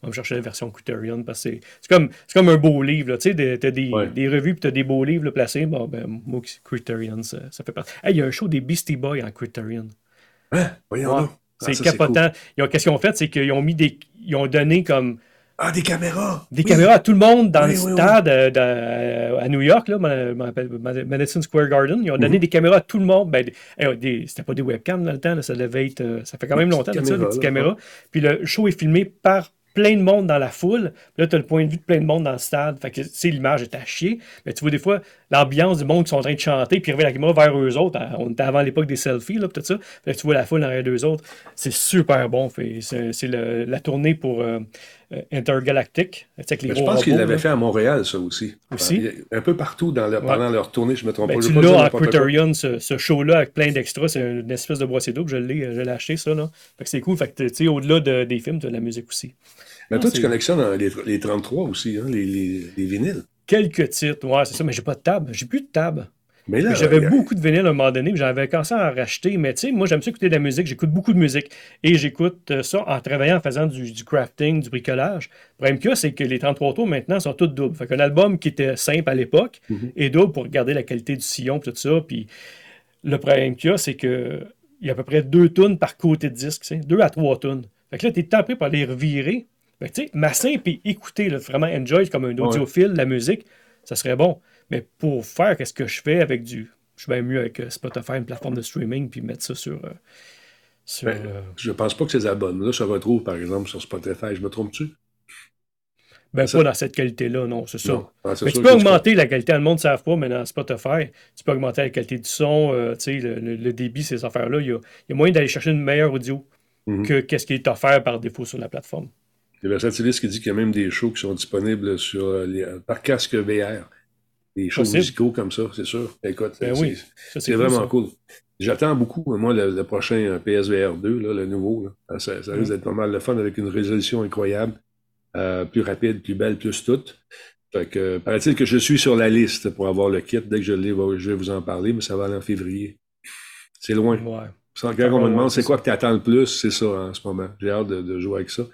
on va me chercher la version Criterion parce que c'est c'est comme, comme un beau livre. Tu sais, t'as des, Ouais. des revues puis t'as des beaux livres là, placés. Bon, ben, moi, Criterion, ça, ça fait partie. Hey, il y a un show des Beastie Boys en Criterion. Hein? Voyons Ouais. Ah, C'est capotant. Ils ont- Qu'est-ce qu'ils ont fait? C'est qu'ils ont mis des. Ils ont donné comme Ah, des caméras! des Oui. caméras à tout le monde dans Oui, le oui, stade euh, euh, à New York, là, ma- ma- ma- Madison Square Garden. Ils ont donné Mhm. des caméras à tout le monde. Ben, eh, des- C'était pas des webcams dans le temps, là, ça devait être. euh, ça fait quand même longtemps, de ça, des caméras, petites là, caméras. Puis le show est filmé par plein de monde dans la foule. Là, tu as le point de vue de plein de monde dans le stade. Fait que, tu sais, l'image est à chier. Mais tu vois des fois l'ambiance du monde qui sont en train de chanter, puis ils la caméra vers eux autres. On était avant l'époque des selfies, là, tout ça. Fait que tu vois la foule derrière d'eux autres. C'est super bon. C'est la tournée pour euh, euh, Intergalactic. Tu avec les je pense qu'ils l'avaient fait à Montréal, ça aussi. Aussi? Un peu partout dans leur- pendant leur tournée, je me trompe Ben, pas. Tu l'as quoi. Criterion, ce, ce show-là, avec plein d'extras. C'est une espèce de boîtier double. Je l'ai je l'ai acheté, ça. Là. Fait que c'est cool. Fait que, tu sais, au-delà de- des films, tu as de la musique aussi. Mais Non, toi, tu c'est- collectionnes euh, les, les 33 aussi, hein, les, les, les vinyles. Quelques titres, ouais, c'est ça, mais j'ai pas de table. J'ai plus de table. Mais là, J'avais a- beaucoup de vinyles à un moment donné, j'avais commencé à en racheter. Mais tu sais, moi, j'aime ça écouter de la musique. J'écoute beaucoup de musique. Et j'écoute euh, ça en travaillant, en faisant du, du crafting, du bricolage. Le problème qu'il y a, c'est que les 33 tours maintenant sont toutes doubles. Fait qu'un album qui était simple à l'époque Mhm. est double pour garder la qualité du sillon, tout ça. Puis le problème qu'il y a, c'est que il y a à peu près deux tonnes par côté de disque, deux à trois tonnes. Fait que là, tu es tapé pour les revirer. Tu sais, masser puis écouter, là, vraiment enjoy comme un audiophile, la musique, ça serait bon. Mais pour faire qu'est-ce que je fais avec du. Je suis bien mieux avec euh, Spotify, une plateforme de streaming, puis mettre ça sur. euh, sur Ben, euh, Je pense pas que ces albums-là se retrouvent, par exemple, sur Spotify. Je me trompe-tu? ben, ça- pas dans cette qualité-là, non, c'est ça. Non. Ah, Mais tu peux augmenter la qualité, le monde ne savent pas, mais dans Spotify, tu peux augmenter la qualité du son, euh, le, le- le débit, ces affaires-là. Il y a, il y a moyen d'aller chercher une meilleure audio Mhm. que qu'est-ce qui est offert par défaut sur la plateforme. Il y a Versatilis qui dit qu'il y a même des shows qui sont disponibles sur, euh, les- par casque VR. Des shows Possible. musicaux comme ça, c'est sûr. Écoute, Ben c'est- oui, c'est- c'est cool, vraiment ça. cool. J'attends beaucoup, moi, le, le prochain euh, PSVR 2, là, le nouveau. là. Ah, Ça, ça risque d'être pas mal de fun avec une résolution incroyable. euh, plus rapide, plus belle, plus toute. Fait que, euh, paraît-il que je suis sur la liste pour avoir le kit. Dès que je l'ai, je vais vous en parler, mais ça va aller en février. C'est loin. Ouais. Quand on me Ouais, demande c'est c'est quoi que tu attends le plus, c'est ça en ce moment. J'ai hâte de, de jouer avec ça.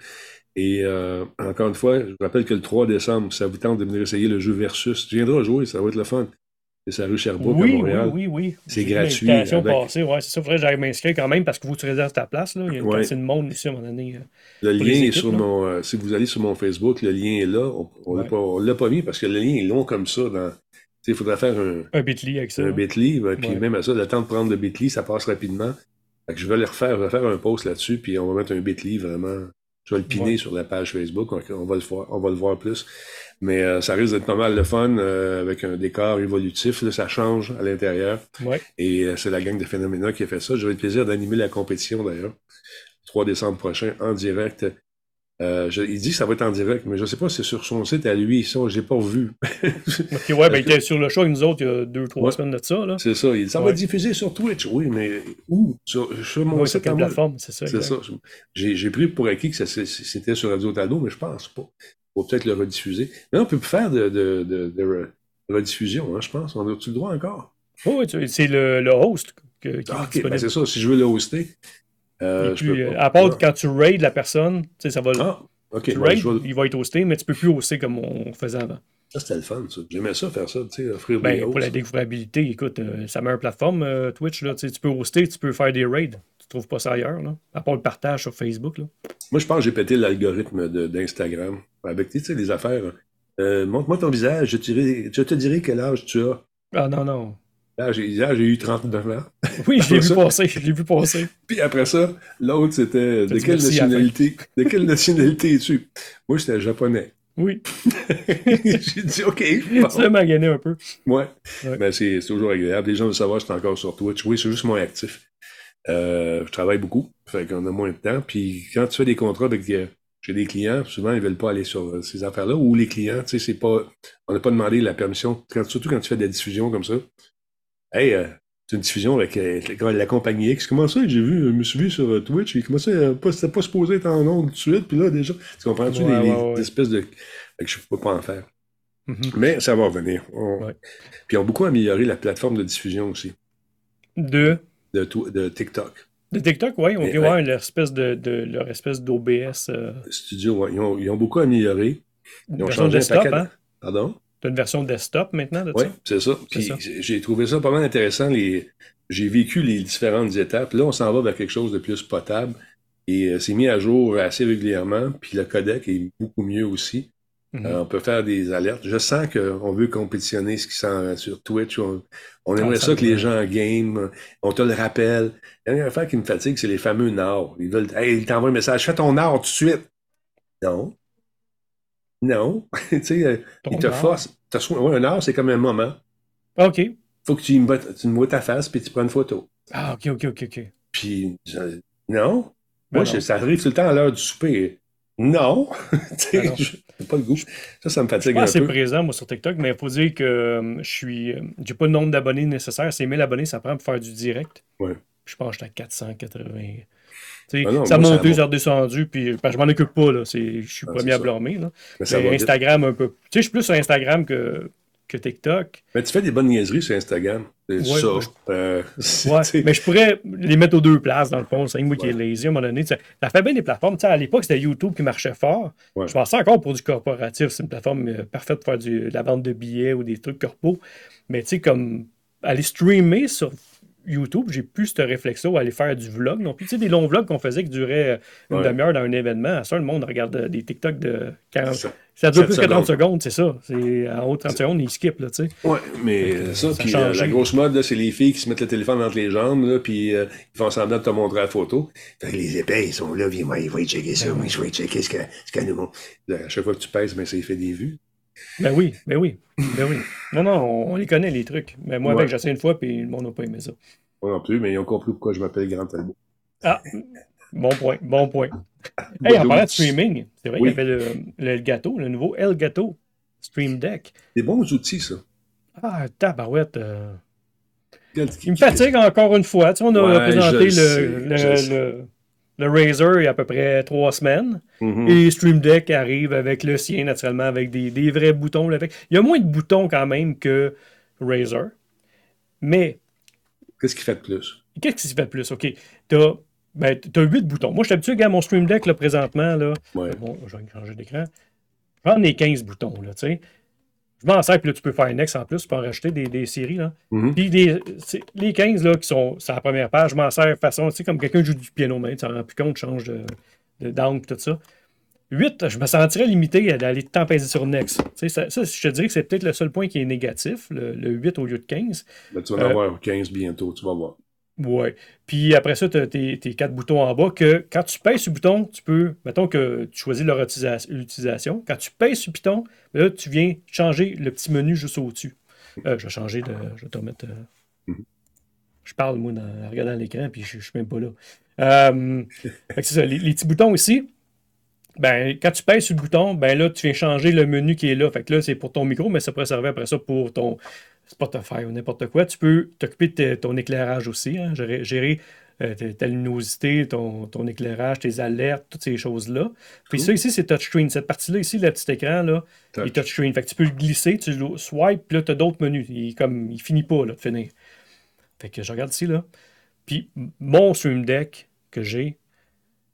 Et euh, encore une fois, je vous rappelle que le 3 décembre, ça vous tente de venir essayer le jeu Versus. Tu viendras jouer, ça va être le fun. C'est sa rue Sherbrooke à Oui, oui, Montréal. oui, oui. C'est J'ai vu gratuit, avec- passer, ouais, c'est ça. Faudrait que j'aille m'inscrire quand même parce que tu réserves ta place. Là. Il y a une Ouais. de monde ici à un moment donné. euh. Le lien est sur là. mon. euh, si vous allez sur mon Facebook, le lien est là. On, on l'a Ouais. pas- on l'a pas mis parce que le lien est long comme ça. Dans, il faudrait faire un, Un bit.ly avec ça. un. Bitly, ben, puis même à ça, le temps de prendre le Bitly, ça passe rapidement. Fait que je vais le refaire, je vais faire un post là-dessus, puis on va mettre un Bitly vraiment. Je vais le piner Ouais. sur la page Facebook, on va le voir, on va le voir plus. Mais euh, ça risque d'être pas mal de fun euh, avec un décor évolutif, là, ça change à l'intérieur. Ouais. Et euh, c'est la gang de Phénoména qui a fait ça. J'aurai le plaisir d'animer la compétition d'ailleurs. 3 décembre prochain, en direct. Euh, je- il dit que ça va être en direct, mais je sais pas si c'est sur son site à lui, ça, j'ai pas vu. [laughs] Ok, ouais, ben, il était sur le show avec nous autres il y a deux, trois Ouais. semaines de ça. Là. C'est ça. Il dit, ça va être diffusé sur Twitch. Oui, mais où? Sur, sur mon Ouais, site à plateforme, c'est ça. C'est ça. J'ai pris pour acquis que c'était sur Radio Talbot, mais je pense pas. Faut peut-être le rediffuser. Mais on peut plus faire de, de, de, de re- rediffusion, hein, je pense. On a-tu le droit encore? Oui, c'est le, le host que- qui est Ah, ok, ben c'est ça. Si je veux le hoster, euh, puis, pas. à part quand tu raids la personne, tu sais, ça va. Ah, ok. tu il va être hosté, mais tu peux plus hoster comme on faisait avant. Ça, c'était le fun, ça. J'aimais ça, faire ça, tu sais, offrir des Ben, pour la découvrabilité, écoute, euh, ça met une plateforme, euh, Twitch, là, tu peux hoster, tu peux faire des raids. Tu trouves pas ça ailleurs, là. À part le partage sur Facebook, là. Moi, je pense que j'ai pété l'algorithme de- d'Instagram. Avec, tu sais, les affaires. euh, Montre-moi ton visage, je, te dirai- je te dirai quel âge tu as. Ah non, non. Là, j'ai hier, j'ai eu 39 ans. [laughs] Oui, je l'ai vu Ça- passer, je l'ai vu passer. Puis après ça, l'autre, c'était de T'as dit quelle nationalité de quelle [laughs] nationalité es-tu? Moi, j'étais japonais. Oui, [laughs] j'ai dit OK. bon. tu l'as magané un peu. Ouais. Ouais. Ben, c'est toujours agréable. Les gens veulent savoir que je suis encore sur Twitch. Oui, c'est juste moins actif. Euh, je travaille beaucoup. Fait qu'on a moins de temps. Puis quand tu fais des contrats avec euh, chez des clients, souvent ils veulent pas aller sur euh, ces affaires-là. Ou les clients, tu sais, c'est pas. On n'a pas demandé la permission. Quand- surtout quand tu fais de la diffusion comme ça. Hey, euh, c'est une diffusion avec euh, la, compagnie X. Comment ça? J'ai vu, je me suis vu sur euh, Twitch. Il commençait à pas, c'était pas supposé être en ondes tout de suite. Puis là, déjà, tu comprends-tu Ouais, les, ouais, ouais. les espèces de. Fait que je peux pas en faire. Mhm. Mais ça va revenir. On-. Puis ils ont beaucoup amélioré la plateforme de diffusion aussi, De, de, de TikTok. de TikTok, oui, on peut voir leur espèce de, de leur espèce d'OBS. Euh, Studio, ouais, ils, ont, ils ont beaucoup amélioré. Ils ont changé un paquet hein? Pardon? Une version desktop maintenant de Oui, c'est ça. Puis j'ai trouvé ça pas mal intéressant. Les... J'ai vécu les différentes étapes. Là, on s'en va vers quelque chose de plus potable. Et euh, c'est mis à jour assez régulièrement. Puis le codec est beaucoup mieux aussi. Mhm. Euh, on peut faire des alertes. Je sens qu'on veut compétitionner ce qui s'en sur Twitch. On, on aimerait Ah, ça ça que les gens game. On te le rappelle. La dernière affaire qui me fatigue, c'est les fameux nards. Ils veulent. Hey, ils t'envoient un message. Fais ton nard tout de suite. Non. Non. [laughs] tu sais, euh, ils te ouais, un nard, c'est comme un moment. OK. Faut que tu me, vois- tu me vois ta face puis tu prends une photo. Ah, OK, OK, OK, OK. Puis, je- non. Ben Moi, non. je- ça arrive tout le temps à l'heure du souper. Non. [laughs] Tu sais, Ben j'ai pas le goût. Ça, ça me fatigue un peu. présent, moi, sur TikTok, mais il faut dire que euh, je suis. euh, j'ai pas le nombre d'abonnés nécessaire. C'est 1000 abonnés, ça prend pour faire du direct. Ouais. Je pense que j'étais à 480. Ah ça monte, a redescendu, puis je m'en occupe pas, là. Je suis Ah, premier à blâmer, là. Mais ça Mais va vite. Instagram, un peu. Tu sais, je suis plus sur Instagram que, que TikTok. Mais tu fais des bonnes niaiseries sur Instagram. Ouais, ça. Euh, Ouais, [laughs] mais je pourrais les mettre aux deux places, dans le fond. C'est moi qui est lazy à un moment donné. Ça fait bien des plateformes. À l'époque, c'était YouTube qui marchait fort. Je pensais encore pour du corporatif. C'est une plateforme euh, parfaite pour faire du- de la vente de billets ou des trucs corpo. Mais tu sais, comme aller streamer sur YouTube, j'ai plus ce réflexe-là ou aller faire du vlog non plus. Tu sais, des longs vlogs qu'on faisait qui duraient une Ouais. demi-heure dans un événement. À ça, le monde regarde euh, des TikTok de 40. ça. Ça dure plus que 30 secondes. c'est ça. C'est en haut de 30 secondes, ils skippent, là, tu sais. Ouais, mais ça, ça puis euh, la grosse mode, c'est les filles qui se mettent le téléphone entre les jambes, là, puis euh, ils font semblant de te montrer la photo. Fait que les épais, ils sont là, puis moi, ils vont checker ça, moi, je vais checker ce que, ce que nous montre. À chaque fois que tu pèses, ben, ça fait des vues. Ben oui, ben oui, ben oui. Non, non, on, on les connaît, les trucs. Mais moi, Ouais. avec, j'essaie une fois, puis le monde n'a pas aimé ça. Moi non plus, mais ils ont compris pourquoi je m'appelle Grand Talbot. Ah, bon point, bon point. [laughs] Hey, en parlant de streaming, c'est vrai, Oui. il y avait le, le Gato, le nouveau El Gato Stream Deck. Des bons outils, ça. Ah, tabarouette. euh, Il me fatigue encore une fois. Tu sais, on a Ouais, présenté je le, sais, le, je sais. le, le Razer il y a à peu près trois semaines. Mhm. Et Stream Deck arrive avec le sien, naturellement, avec des, des vrais boutons. là, avec- Il y a moins de boutons quand même que Razer. Mais Qu'est-ce qu'il fait de plus? qu'est-ce qui fait de plus? OK, t'as ben, as 8 boutons. Moi, je suis habitué à mon Stream Deck, là, présentement, là. Ouais. Bon, je vais changer d'écran. J'en ai 15 boutons, là, tu sais. Je m'en sers, puis là, tu peux faire Next en plus, tu peux en rajouter des, des séries, là. Mhm. Puis les, les 15, là, qui sont sur la première page, je m'en sers de façon, tu sais, comme quelqu'un joue du piano, mais tu t'en rends plus compte, tu changes de, de down, tout ça. 8, je me sentirais limité à aller tant peser sur Next. Tu sais, ça, ça, je te dirais que c'est peut-être le seul point qui est négatif, le, le 8 au lieu de 15. Ben, tu vas en Euh, avoir 15 bientôt, tu vas voir. Ouais. Puis après ça, tu as tes, tes quatre boutons en bas que quand tu pèses sur le bouton, tu peux, mettons que tu choisis leur utilisa- utilisation. Quand tu pèses sur le bouton, ben là, tu viens changer le petit menu juste au-dessus. Euh, je vais changer de. Je vais te remettre. euh, Mhm. Je parle, moi, dans- en regardant l'écran, puis je ne suis même pas là. Euh, fait que c'est ça. Les, les petits boutons ici, ben, quand tu pèses sur le bouton, ben là, tu viens changer le menu qui est là. Fait que là, c'est pour ton micro, mais ça pourrait servir après ça pour ton Spotify ou n'importe quoi. Tu peux t'occuper de ton éclairage aussi, hein, gérer, gérer, euh, ta, luminosité, ton, ton éclairage, tes alertes, toutes ces choses-là. Puis ça ici, c'est touchscreen. Cette partie-là ici, le petit écran, là, Touch. il est touchscreen. Fait que tu peux le glisser, tu le swipes, puis là, tu as d'autres menus. Il, comme, il finit pas là, de finir. Fait que je regarde ici, là. Puis mon Stream Deck que j'ai,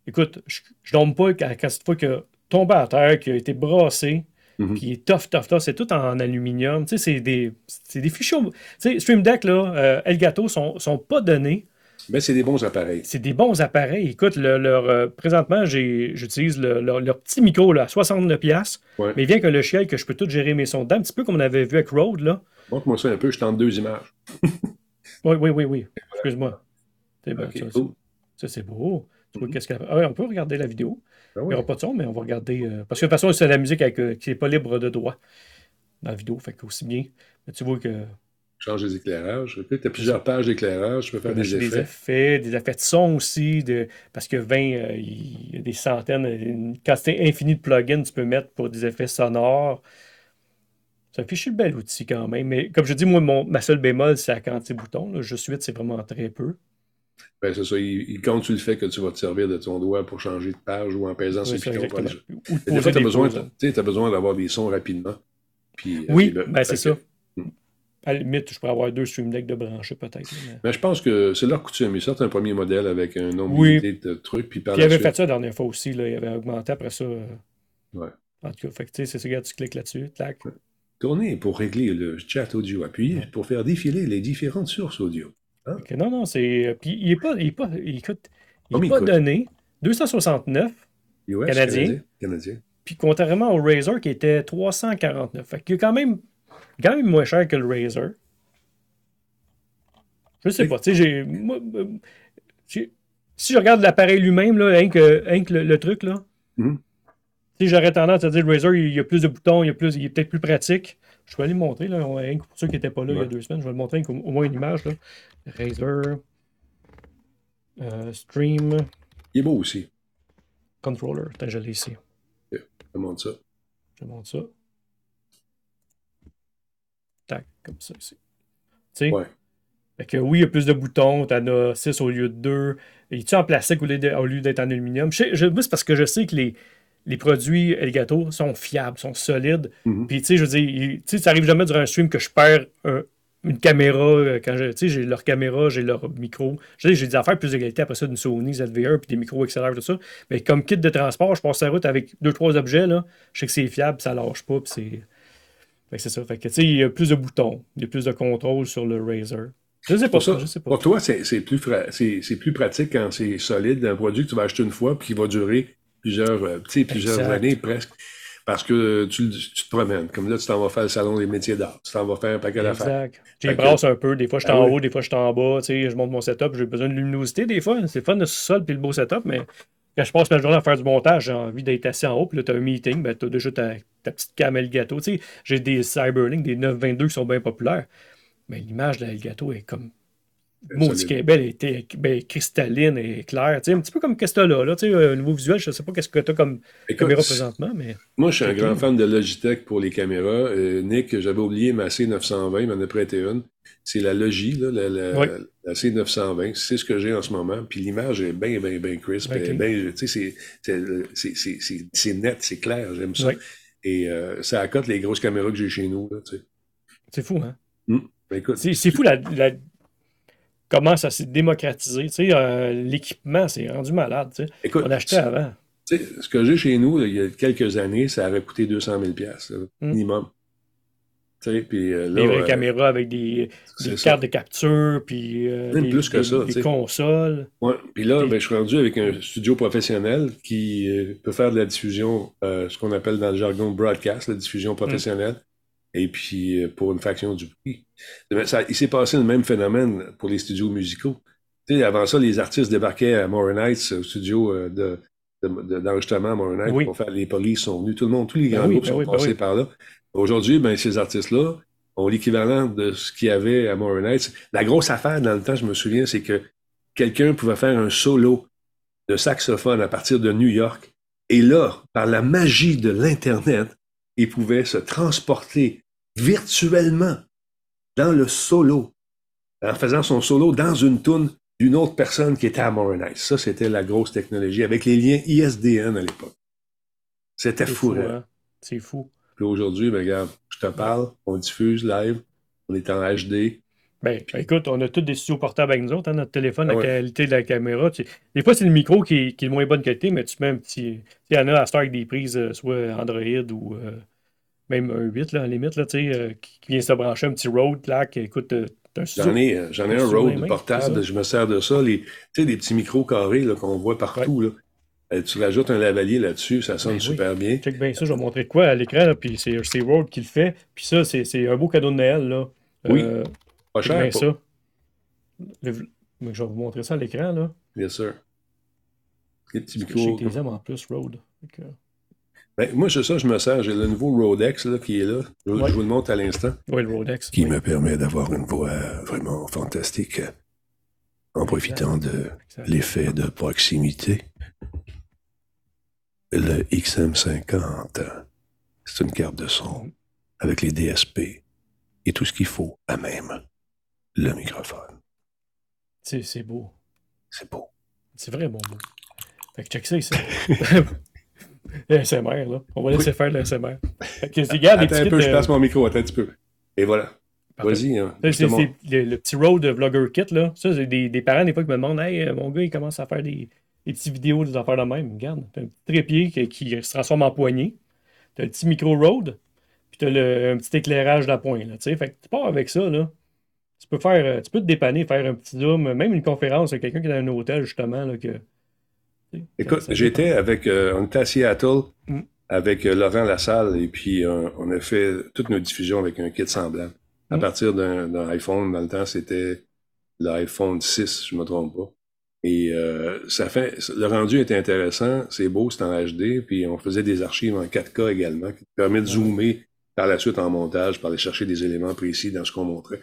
écoute, je, je dorme pas quand, quand cette fois a tombé à terre, qu'il a été brassé, Mhm. puis il est tough, tough, tough. C'est tout en aluminium. Tu sais, c'est des, des fichiers. Tu sais, Stream Deck, là, euh, Elgato, sont, sont pas donnés. Ben, c'est des bons appareils. C'est des bons appareils. Écoute, le- leur, euh, présentement, j'utilise le- leur, leur petit micro là, à 69$, piastres, Ouais. mais il vient avec un logiciel que je peux tout gérer mes sons dedans, un petit peu comme on avait vu avec Rode. Là. Montre-moi ça un peu, je tente deux images. [laughs] Oui, oui, oui, oui. Excuse-moi. C'est bon, Ok, ça, cool. ça, c'est beau. Mhm. qu'est-ce qu'elle- Ah on peut regarder la vidéo. Ah Il n'y aura pas de son, mais on va regarder. euh, Parce que de toute façon, c'est la musique avec, euh, qui n'est pas libre de droit dans la vidéo. Fait que aussi bien. Mais tu vois que Change les éclairages. Tu as plusieurs pages d'éclairage, tu peux faire On a des des effets. effets, des effets de son aussi, de, parce que 20, euh, il y a des centaines, une quantité infinie de plugins que tu peux mettre pour des effets sonores. C'est un fichier de bel outil quand même. Mais comme je dis, moi, mon, ma seule bémol, c'est la quantité de boutons. Là. Juste 8, c'est vraiment très peu. Ben, c'est ça, il, il compte sur le fait que tu vas te servir de ton doigt pour changer de page ou en pesant sur Oui, le ça, piton. Des fois, tu as besoin, besoin d'avoir des sons rapidement. Puis, euh, Oui, ben, c'est ça. Hmm. À la limite, je pourrais avoir deux Stream Deck de brancher peut-être. mais- Mais je pense que c'est leur coutume. Ils sortent un premier modèle avec un nombre Oui. limité de trucs. Puis par Puis il avait suite- fait ça la dernière fois aussi. Là. Il avait augmenté après ça. euh, Ouais. En tout cas, fait que, c'est ça, regarde, tu cliques là-dessus, tac. Tournez pour régler le chat audio. Appuyez pour faire défiler les différentes sources audio. Ok, non, non, c'est. Puis il est pas. Il est pas, il écoute, il est il pas coûte? donné. 269. US, Canadien. Canadien. Puis contrairement au Razer qui était 349. Fait qu'il est quand même, quand même moins cher que le Razer. Je sais pas. Tu sais, j'ai. moi, euh, Si je regarde l'appareil lui-même, là, rien que, rien que le, le truc, là. Sais, j'aurais tendance à dire le Razer, il y a plus de boutons, il, y a plus, il est peut-être plus pratique. Je vais aller le montrer, là, pour ceux qui n'étaient pas là il y a deux semaines, je vais le montrer avec au, au moins une image. Là. Razer. euh, stream Il est beau aussi. Controller. Attends, je l'ai ici. Je montre ça. Je montre ça. Tac, comme ça ici. Tu sais? Ouais. Fait que oui, il y a plus de boutons, t'en as 6 au lieu de 2. Il est en plastique au lieu d'être en aluminium? Je sais- je- moi, c'est parce que je sais que les, les produits Elgato sont fiables, sont solides. Mhm. Puis, tu sais, je veux dire, tu sais, ça arrive jamais durant un stream que je perds un- une caméra. euh, Quand je, tu sais, j'ai leur caméra, j'ai leur micro. J'ai des affaires plus de qualité après ça d'une Sony ZV1 puis des micros XLR, tout ça. Mais comme kit de transport, je passe la route avec deux, trois objets, là. Je sais que c'est fiable, ça lâche pas, puis c'est. Fait que c'est ça. Fait que, tu sais, il y a plus de boutons, il y a plus de contrôle sur le Razer. Je sais pas Pour ça, je sais pas. pour toi, c'est plus, fra- plus pratique quand c'est solide, un produit que tu vas acheter une fois puis qui va durer plusieurs, euh, tu plusieurs années presque. Parce que tu, le- tu te promènes. Comme là, tu t'en vas faire le salon des métiers d'art. Tu t'en vas faire un paquet d'affaires. Que- brasse un peu. Des fois, je suis Ah en oui. haut, des fois, je suis en bas. Tu sais, je monte mon setup. J'ai besoin de luminosité des fois. C'est fun de sol puis le beau setup, mais quand je passe ma journée à faire du montage, j'ai envie d'être assis en haut. Puis là, tu as un meeting. Ben, tu as déjà ta, ta petite cam Elgato. Tu sais, j'ai des Cyberlink, des 922 qui sont bien populaires. Mais l'image de l'Elgato est comme. Maudit qu'elle est belle, elle est ben, cristalline et claire. Tu sais, un petit peu comme qu'est-ce que là. là tu sais, au niveau visuel, je sais pas qu'est-ce que tu as comme Écoute, caméra présentement, mais. Moi, je suis un grand fan de Logitech pour les caméras. Euh, Nick, j'avais oublié ma C920, il m'en a prêté une. C'est la Logi, là, la, la- Oui. la C920. C'est ce que j'ai en ce moment. Puis l'image est bien, bien, bien crisp. Tu sais, c'est- net, c'est clair. J'aime ça. Oui. Et euh, ça accote les grosses caméras que j'ai chez nous. Là, tu sais. C'est fou, hein? Ben, écoute, C'est c'est fou la, la- commence à se démocratiser. Tu sais, euh, l'équipement, c'est rendu malade. Tu sais. Écoute, On achetait avant. Tu sais, ce que j'ai chez nous, là, il y a quelques années, ça aurait coûté 200 000 piastres, là, Mm. minimum. Sais, puis euh, là, Des vraies euh, caméras avec des, ça. cartes de capture, puis euh, Même des, plus que des- ça, des consoles. ouais. Puis là, ben, je suis rendu avec un studio professionnel qui peut faire de la diffusion, ce qu'on appelle dans le jargon broadcast, la diffusion professionnelle, et puis euh, pour une fraction du prix. Ça- il s'est passé le même phénomène pour les studios musicaux. Tu sais, avant ça, les artistes débarquaient à Morin Heights, au studio euh, de, de- de- d'enregistrement à Morin Heights, Oui. pour faire les polices sont venus, tout le monde, tous les Ben grands oui, groupes ben sont oui, ben passés par là. Aujourd'hui, ben, ces artistes-là ont l'équivalent de ce qu'il y avait à Morin Heights. La grosse affaire dans le temps, je me souviens, c'est que quelqu'un pouvait faire un solo de saxophone à partir de New York. Et là, par la magie de l'Internet, il pouvait se transporter virtuellement dans le solo, en faisant son solo dans une toune d'une autre personne qui était à Morin Heights. Ça, c'était la grosse technologie, avec les liens ISDN à l'époque. C'était fou, hein? hein? C'est fou. Puis aujourd'hui, ben, regarde, je te parle, on diffuse live, on est en HD. Ben, écoute, on a tous des studios portables avec nous autres, hein, notre téléphone, la Ah ouais. qualité de la caméra. tu. Des fois, c'est le micro qui est, qui est de moins bonne qualité, mais tu mets un petit. Il y en a à Star avec des prises, euh, soit Android ou euh, même un 8, là, à la limite, là, euh, qui, qui vient se brancher un petit Rode, là, qui écoute, euh. J'en ai, euh, j'en ai un mains, portable, je me sers de ça. Les, tu sais, des petits micros carrés là, qu'on voit partout. Là. Euh, tu rajoutes un lavalier là-dessus, ça sonne Ben oui. super bien. Check bien ça, je vais montrer de quoi à l'écran, là, puis c'est c'est Rode qui le fait. Puis ça, c'est c'est un beau cadeau de Noël, là. Oui. Euh, Pas cher, bien ça. Le- je vais vous montrer ça à l'écran, là. bien sûr. Les petits micros. aime en plus, que- Ben, moi, c'est ça, je me sers. J'ai le nouveau Rodex là, qui est là. Je, Ouais. je vous le montre à l'instant. Oui, le Rodex. Qui oui. me permet d'avoir une voix vraiment fantastique euh, en profitant de l'effet de proximité. Le XM50, c'est une carte de son avec les DSP et tout ce qu'il faut, à même le microphone. C'est c'est beau. C'est beau. C'est vraiment beau. Fait que check ça ici. [laughs] SMR, là. On va laisser faire le SMR. Attends un peu, kits, je euh, place mon micro, attends un petit peu. Et voilà. Vas-y, hein, le, le petit Rode Vlogger Kit, là. Ça, c'est des, des parents, des fois, qui me demandent Hey, euh, mon gars, il commence à faire des, des petites vidéos, des affaires de même. Regarde, t'as un petit trépied qui, qui se transforme en poignée. T'as le petit micro Rode, puis t'as le, un petit éclairage d'appoint, là. Tu sais, fait que tu pars avec ça, là. Tu peux faire, euh, tu peux te dépanner, faire un petit zoom, même une conférence avec quelqu'un qui est dans un hôtel, justement, là, que. Écoute, j'étais avec, euh, on était à Seattle Mm. avec euh, Laurent Lassalle et puis euh, on a fait toutes nos diffusions avec un kit semblant. À Mm. partir d'un iPhone, dans le temps, c'était l'iPhone 6, je me trompe pas. Et euh, ça fait, le rendu était intéressant, c'est beau, c'est en HD, puis on faisait des archives en 4K également, qui permet de zoomer par la suite en montage, pour aller chercher des éléments précis dans ce qu'on montrait.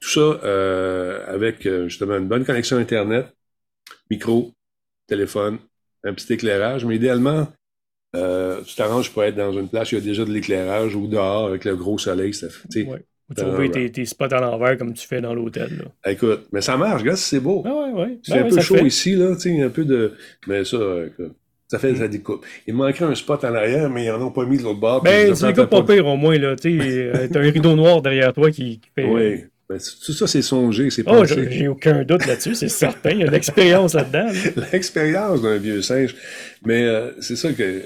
Tout ça euh, avec justement une bonne connexion Internet, micro, téléphone, un petit éclairage, mais idéalement, euh, tu t'arranges pour être dans une place où il y a déjà de l'éclairage ou dehors avec le gros soleil. Ça, tu sais. Ouais. Ou tu Euh, trouver ouais. tes, tes spots à l'envers comme tu fais dans l'hôtel. Écoute, mais ça marche, gars, c'est beau. Ah ouais, ouais. C'est Ben un ouais, peu chaud fait. ici, là, tu sais, un peu de. Mais ça, euh, écoute, ça fait ça découpe. Il manquerait un spot en arrière, mais ils en ont pas mis de l'autre bord. Ben, fait gars pas pire au moins, là. Tu sais, euh, [laughs] t'as un rideau noir derrière toi qui, qui fait. Oui. Ben, tout ça, c'est songé, c'est Oh, pensé. j'ai aucun doute là-dessus, c'est certain. Il y a de l'expérience là-dedans. là. [laughs] L'expérience d'un vieux singe. Mais euh, c'est ça que.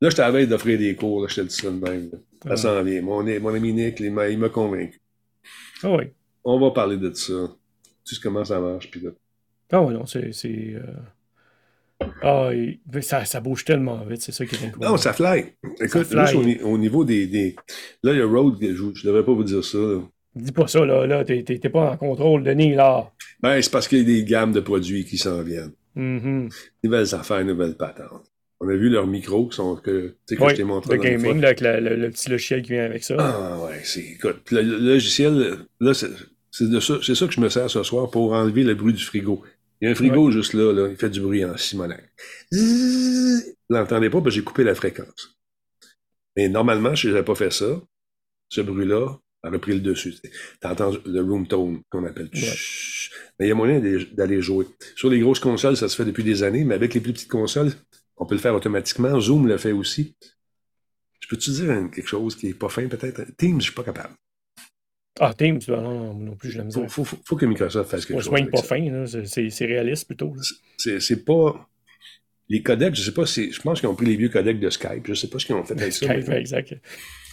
Là, je t'avais d'offrir des cours, là, je te le dis ça de même. là. Ça Ah. s'en vient. Mon, mon ami Nick, il m'a convaincu. Ah oui. On va parler de ça. Tu sais comment ça marche, puis là. Ah non, c'est. euh, Ah, ça, ça bouge tellement vite, c'est ça qui est incroyable. Non, ça fly. Écoute, fly. juste au, ni- au niveau des, des- Là, il y a Road, je, je devrais pas vous dire ça. là. Dis pas ça, là. là T'es t'es- pas en contrôle, Denis, là. Ben, c'est parce qu'il y a des gammes de produits qui s'en viennent. Mhm. Nouvelles affaires, nouvelles patentes. On a vu leurs micros qui sont que, tu sais, que Oui, je t'ai montré le gaming, là, avec la- le, le petit logiciel qui vient avec ça. Ah ouais, c'est. Écoute, le, le logiciel, là, c'est c'est de ça, c'est ça que je me sers ce soir pour enlever le bruit du frigo. Il y a un frigo juste là, là, il fait du bruit en simonac. Vous l'entendez pas parce que j'ai coupé la fréquence. Mais normalement, je n'avais pas fait ça. Ce bruit-là a repris le dessus. Tu entends le room tone qu'on appelle. Chut. Mais il y a moyen d'aller- jouer. Sur les grosses consoles, ça se fait depuis des années, mais avec les plus petites consoles, on peut le faire automatiquement. Zoom le fait aussi. Je peux-tu dire quelque chose qui est pas fin, peut-être? Teams, je suis pas capable. Ah, Teams, non, non, non plus, je l'aime Faut, faut, faut, faut que Microsoft fasse quelque On chose. soigne avec pas ça. fin. C'est- réaliste plutôt. c'est pas. Les codecs, je sais pas, c'est- je pense qu'ils ont pris les vieux codecs de Skype. Je sais pas ce qu'ils ont fait avec ça. Skype, mais- exact.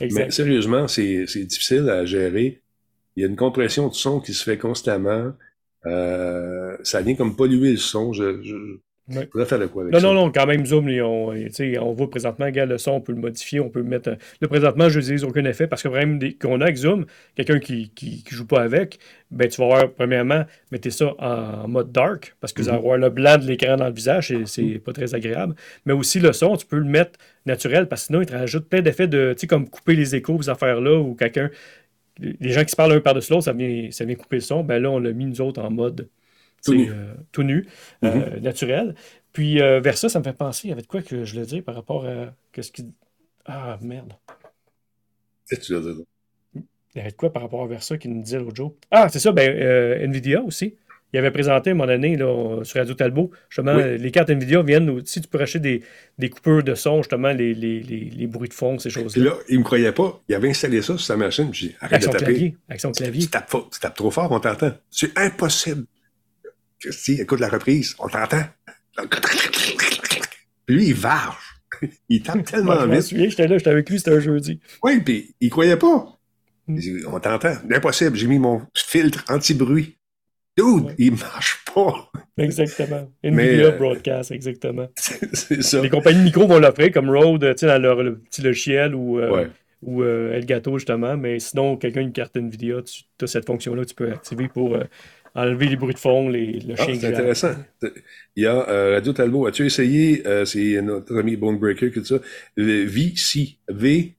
Mais sérieusement, c'est c'est difficile à gérer. Il y a une compression de son qui se fait constamment. Euh, ça vient comme polluer le son. Je, je Ouais. faudrait faire de quoi avec Non, ça? non, non, quand même, Zoom, sais, on voit présentement, regarde le son, on peut le modifier, on peut le mettre. euh, Là, présentement, je n'utilise aucun effet parce que le des- qu'on a avec Zoom, quelqu'un qui, qui, qui joue pas avec, ben, tu vas voir, premièrement, mettez ça en mode dark parce que vous allez avoir le blanc de l'écran dans le visage, et c'est pas très agréable. Mais aussi le son, tu peux le mettre naturel parce que sinon, il te rajoute plein d'effets de, tu sais, comme couper les échos, ces affaires-là, ou quelqu'un. Les gens qui se parlent un par-dessus l'autre, ça vient, ça vient couper le son. Ben là, on l'a mis, nous autres, en mode Tout nu. euh, tout nu, euh, naturel. Puis euh, vers ça, ça me fait penser, il y avait de quoi que je voulais dire par rapport à. Qu'est-ce qui. Ah, merde. Qu'est-ce que tu veux dire? Il y avait de quoi par rapport à Versa qui nous disait l'autre jour? Ah, c'est ça, ben, euh, Nvidia aussi. Il avait présenté à un moment donné là, sur Radio Talbot, justement, Oui. les cartes Nvidia viennent aussi, tu peux acheter des, des coupeurs de son, justement, les, les, les, les bruits de fond, ces Puis choses-là. là, il me croyait pas. Il avait installé ça sur sa machine. J'ai dit, Avec arrête de son taper. clavier. Avec son clavier. Tu tapes, tu tapes trop fort, on t'entend. C'est impossible. Si, écoute la reprise, on t'entend. Puis lui, il varge. [laughs] Il tape Moi, tellement je m'en vite. souviens, j'étais là, j'étais avec lui, c'était un jeudi. Oui, puis il croyait pas. Mm. Il dit, on t'entend. Impossible, j'ai mis mon filtre anti-bruit. Dude, Ouais. il marche pas. Exactement. Nvidia euh, Broadcast, exactement. [laughs] C'est ça. Les compagnies de micro vont l'offrir comme Rode, tu sais, dans leur le petit logiciel ou, euh, Ouais. ou euh, Elgato, justement. Mais sinon, quelqu'un une carte Nvidia, tu as cette fonction-là, tu peux activer pour enlever les bruits de fond, les, le Ah, chien c'est intéressant. Il y a euh, Radio Talbot. As-tu essayé, euh, c'est notre ami Bonebreaker qui dit ça, le VC, V,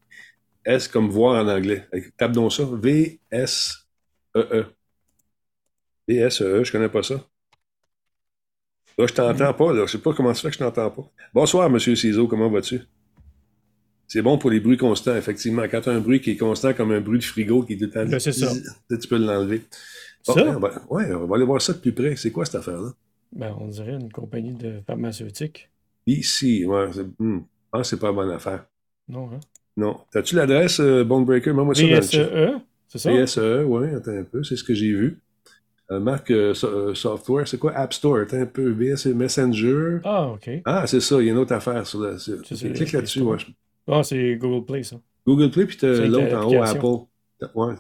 S comme voir en anglais. Tape donc ça. V, S, E, E. V, S, E, E, je connais pas ça. Là, je t'entends pas, là. Je sais pas comment ça fait que je t'entends pas. Bonsoir, Monsieur Ciseaux, comment vas-tu? C'est bon pour les bruits constants, effectivement. Quand tu as un bruit qui est constant comme un bruit de frigo qui est tout le temps. Ben, c'est ça. Tu peux l'enlever. Bon, Ça? on va- ouais, on va aller voir ça de plus près. C'est quoi cette affaire-là? Ben, on dirait une compagnie de pharmaceutique. Ici, ouais. c'est- hmm. Ah, c'est pas une bonne affaire. Non, hein? Non. T'as-tu l'adresse, euh, Bonebreaker? Mets-moi ça dans le chat. VSE, c'est ça? PSE, oui, attends un peu, c'est ce que j'ai vu. Euh, marque euh, so- software, c'est quoi? App Store, attends un peu. VSE Messenger. Ah, OK. Ah, c'est ça, il y a une autre affaire sur la. sur- C'est- c'est- Clique là-dessus, ouais. Ah, c'est Google Play, ça. Google Play, puis t'as l'autre en haut. Apple. Ouais.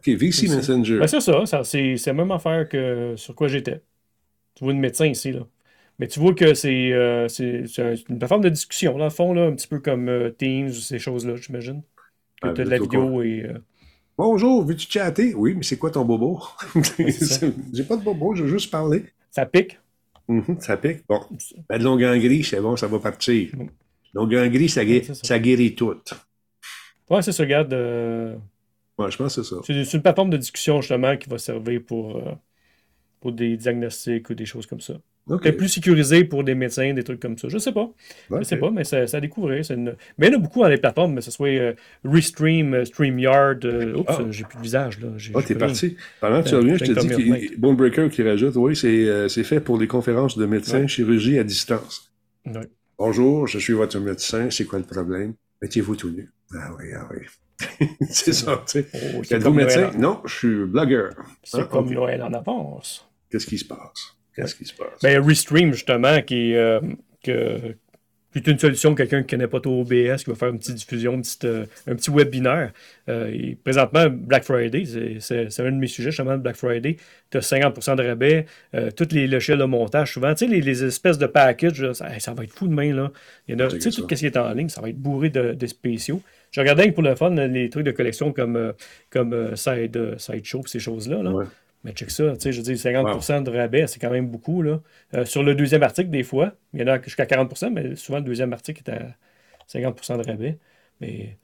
OK, VC. Messenger. Ben, c'est ça, ça c'est c'est la même affaire que sur quoi j'étais. Tu vois une médecin ici, là. Mais tu vois que c'est euh, c'est- c'est un- une plateforme de discussion, dans le fond, là, un petit peu comme euh, Teams ou ces choses-là, j'imagine. Que tu as de la vidéo et. euh, Bonjour, veux-tu chatter? Oui, mais c'est quoi ton bobo? [laughs] j'ai pas de bobo, je veux juste parler. ça pique? Mhm, ça pique. Bon. Ben, de longue en gris, c'est bon, ça va partir. Mm. Longue en gris, ça, gué- Ouais, c'est ça. ça guérit tout. Ouais, c'est ça, regarde. Ouais, je pense que c'est ça. c'est une plateforme de discussion, justement, qui va servir pour, euh, pour des diagnostics ou des choses comme ça. OK. Peut-être plus sécurisé pour des médecins, des trucs comme ça. Je sais pas. Je sais pas, mais ça, ça a découvert. une- Mais il y en a beaucoup dans les plateformes, que ce soit euh, Restream, euh, StreamYard. euh, Oups, Ah. j'ai plus de visage, là. Ah, j'ai t'es parti. Pendant que tu Euh, reviens, je te dis comme que. Bonebreaker qui rajoute, oui, c'est euh, fait pour les conférences de médecins, Ouais. chirurgie à distance. Ouais. Bonjour, je suis votre médecin, c'est quoi le problème? Mettez-vous tout nu. Ah oui, ah oui. [laughs] c'est ça, tu sais. Oh, c'est Êtes-vous médecin? En- Non, je suis blogueur. C'est Ah, comme. Noël en avance. Qu'est-ce qui se passe? Qu'est-ce qui se passe? Ben, Restream, justement, qui est, euh, que, qui est une solution, quelqu'un qui ne connaît pas trop OBS, qui va faire une petite diffusion, une petite, euh, un petit webinaire. Euh, et présentement, Black Friday, c'est- c'est c'est un de mes sujets, justement, de Black Friday. Tu as 50% de rabais, toutes les logiciels de montage, souvent, tu sais, les, les espèces de packages, ça, va être fou demain, là. Il y en a, tu sais, tout ce qui est en ligne, ça va être bourré de, de spéciaux. Je regardais pour le fun, les trucs de collection comme, euh, comme euh, Side, euh, Sideshow, ces choses-là, là. Ouais. Mais check ça, tu sais, je dis 50% de rabais, c'est quand même beaucoup. Là. Euh, sur le deuxième article, des fois, il y en a jusqu'à 40% mais souvent le deuxième article est à 50% de rabais. Mais,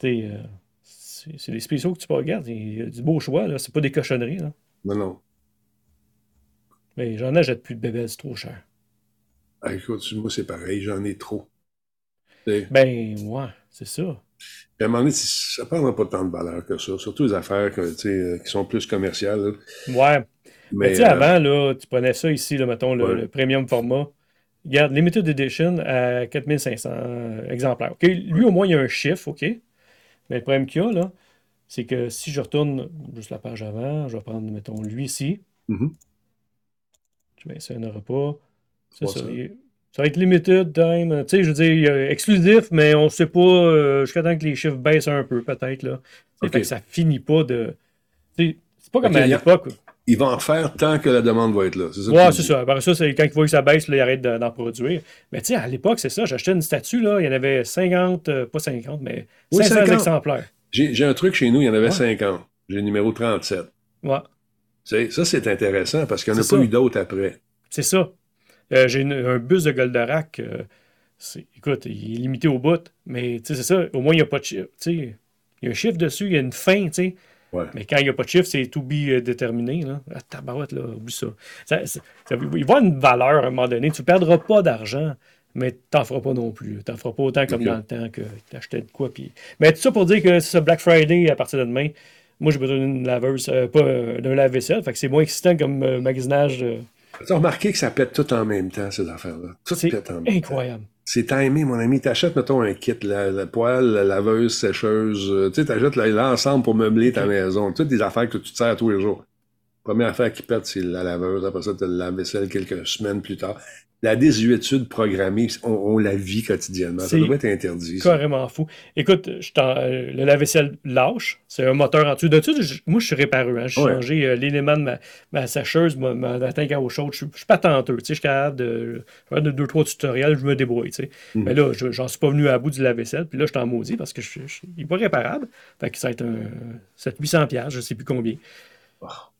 tu sais, euh, c'est des spéciaux que tu peux regarder. Il y a du beau choix, là. C'est pas des cochonneries, là. Non, non. Mais j'en achète plus de bébés, c'est trop cher. Ah, écoute, moi, c'est pareil, j'en ai trop. Ben, ouais, c'est ça. À un moment donné, ça ne prendra pas tant de valeur que ça, surtout les affaires que, euh, qui sont plus commerciales. là. Ouais. Mais, Mais, euh, avant, là, tu prenais ça ici, là, mettons, le, Ouais. le premium format. Regarde, Limited Edition à 4500 exemplaires. OK? Lui, au moins, il y a un chiffre, OK? Mais le problème qu'il y a, là, c'est que si je retourne juste la page avant, je vais prendre, mettons, lui ici. Je vais essayer un repas. C'est Pas ça. ça. il- Ça va être limited time. Tu sais, je veux dire, il exclusif, mais on ne sait pas euh, jusqu'à temps que les chiffres baissent un peu, peut-être. là. Ça Ok. fait que ça finit pas de. C'est pas comme à il l'époque. Ils vont en faire tant que la demande va être là. C'est ça Ouais, c'est ça. Après ça, c'est quand ils voient que ça baisse, là, ils arrêtent de- d'en produire. Mais tu sais, à l'époque, c'est ça. J'achetais une statue, là, il y en avait 50, euh, pas 50, mais Oui, 500 50. exemplaires. J'ai un truc chez nous, il y en avait Ouais. 50. J'ai le numéro 37. Ouais, ça, c'est intéressant parce qu'il n'y en a pas ça. eu d'autres après. c'est ça. Euh, J'ai un bus de Goldorak. euh, c'est- écoute, il est limité au bout, mais tu sais, c'est ça. Au moins, il n'y a pas de chiffre. tu sais, Il y a un chiffre dessus, il y a une fin, tu sais. Ouais. Mais quand il n'y a pas de chiffre, c'est to be euh, déterminé. Là. Ah, tabarouette, là, oublie ça. ça, ça- ça- il va une valeur à un moment donné. Tu ne perdras pas d'argent, mais tu n'en feras pas non plus. Tu n'en feras pas autant comme dans le temps que tu achetais de quoi. Puis... Mais tout ça pour dire que c'est Black Friday à partir de demain. Moi, j'ai besoin d'une laveuse, euh, pas euh, d'un lave-vaisselle. Fait que c'est moins excitant comme euh, magasinage. Euh, Tu as remarqué que ça pète tout en même temps, ces affaires-là? Tout pète en même temps. incroyable. C'est timé, mon ami. T'achètes, mettons, un kit, la, la poêle, la laveuse, sécheuse. euh, tu sais, t'achètes la- l'ensemble pour meubler ta maison. Toutes des affaires que tu te sers tous les jours. Première affaire qui pète, c'est la laveuse. Après ça, t'as le lave-vaisselle quelques semaines plus tard. La désuétude programmée, on, on la vit quotidiennement. Ça C'est devrait être interdit. ça. Carrément fou. Écoute, je euh, le lave-vaisselle lâche. C'est un moteur en dessous. De je- moi, je suis répareux. hein. J'ai Ouais. changé euh, l'élément de ma, ma sécheuse, ma, ma, tank à eau chaude. Je suis- je suis pas tenteux. Je suis capable de faire de deux, trois tutoriels, je me débrouille. Mhm. Mais là, je- j'en suis pas venu à bout du lave-vaisselle. Puis là, je t'en maudis parce que je, je- il n'est pas réparable. Fait que ça va être un 700-800$, piastres, je sais plus combien.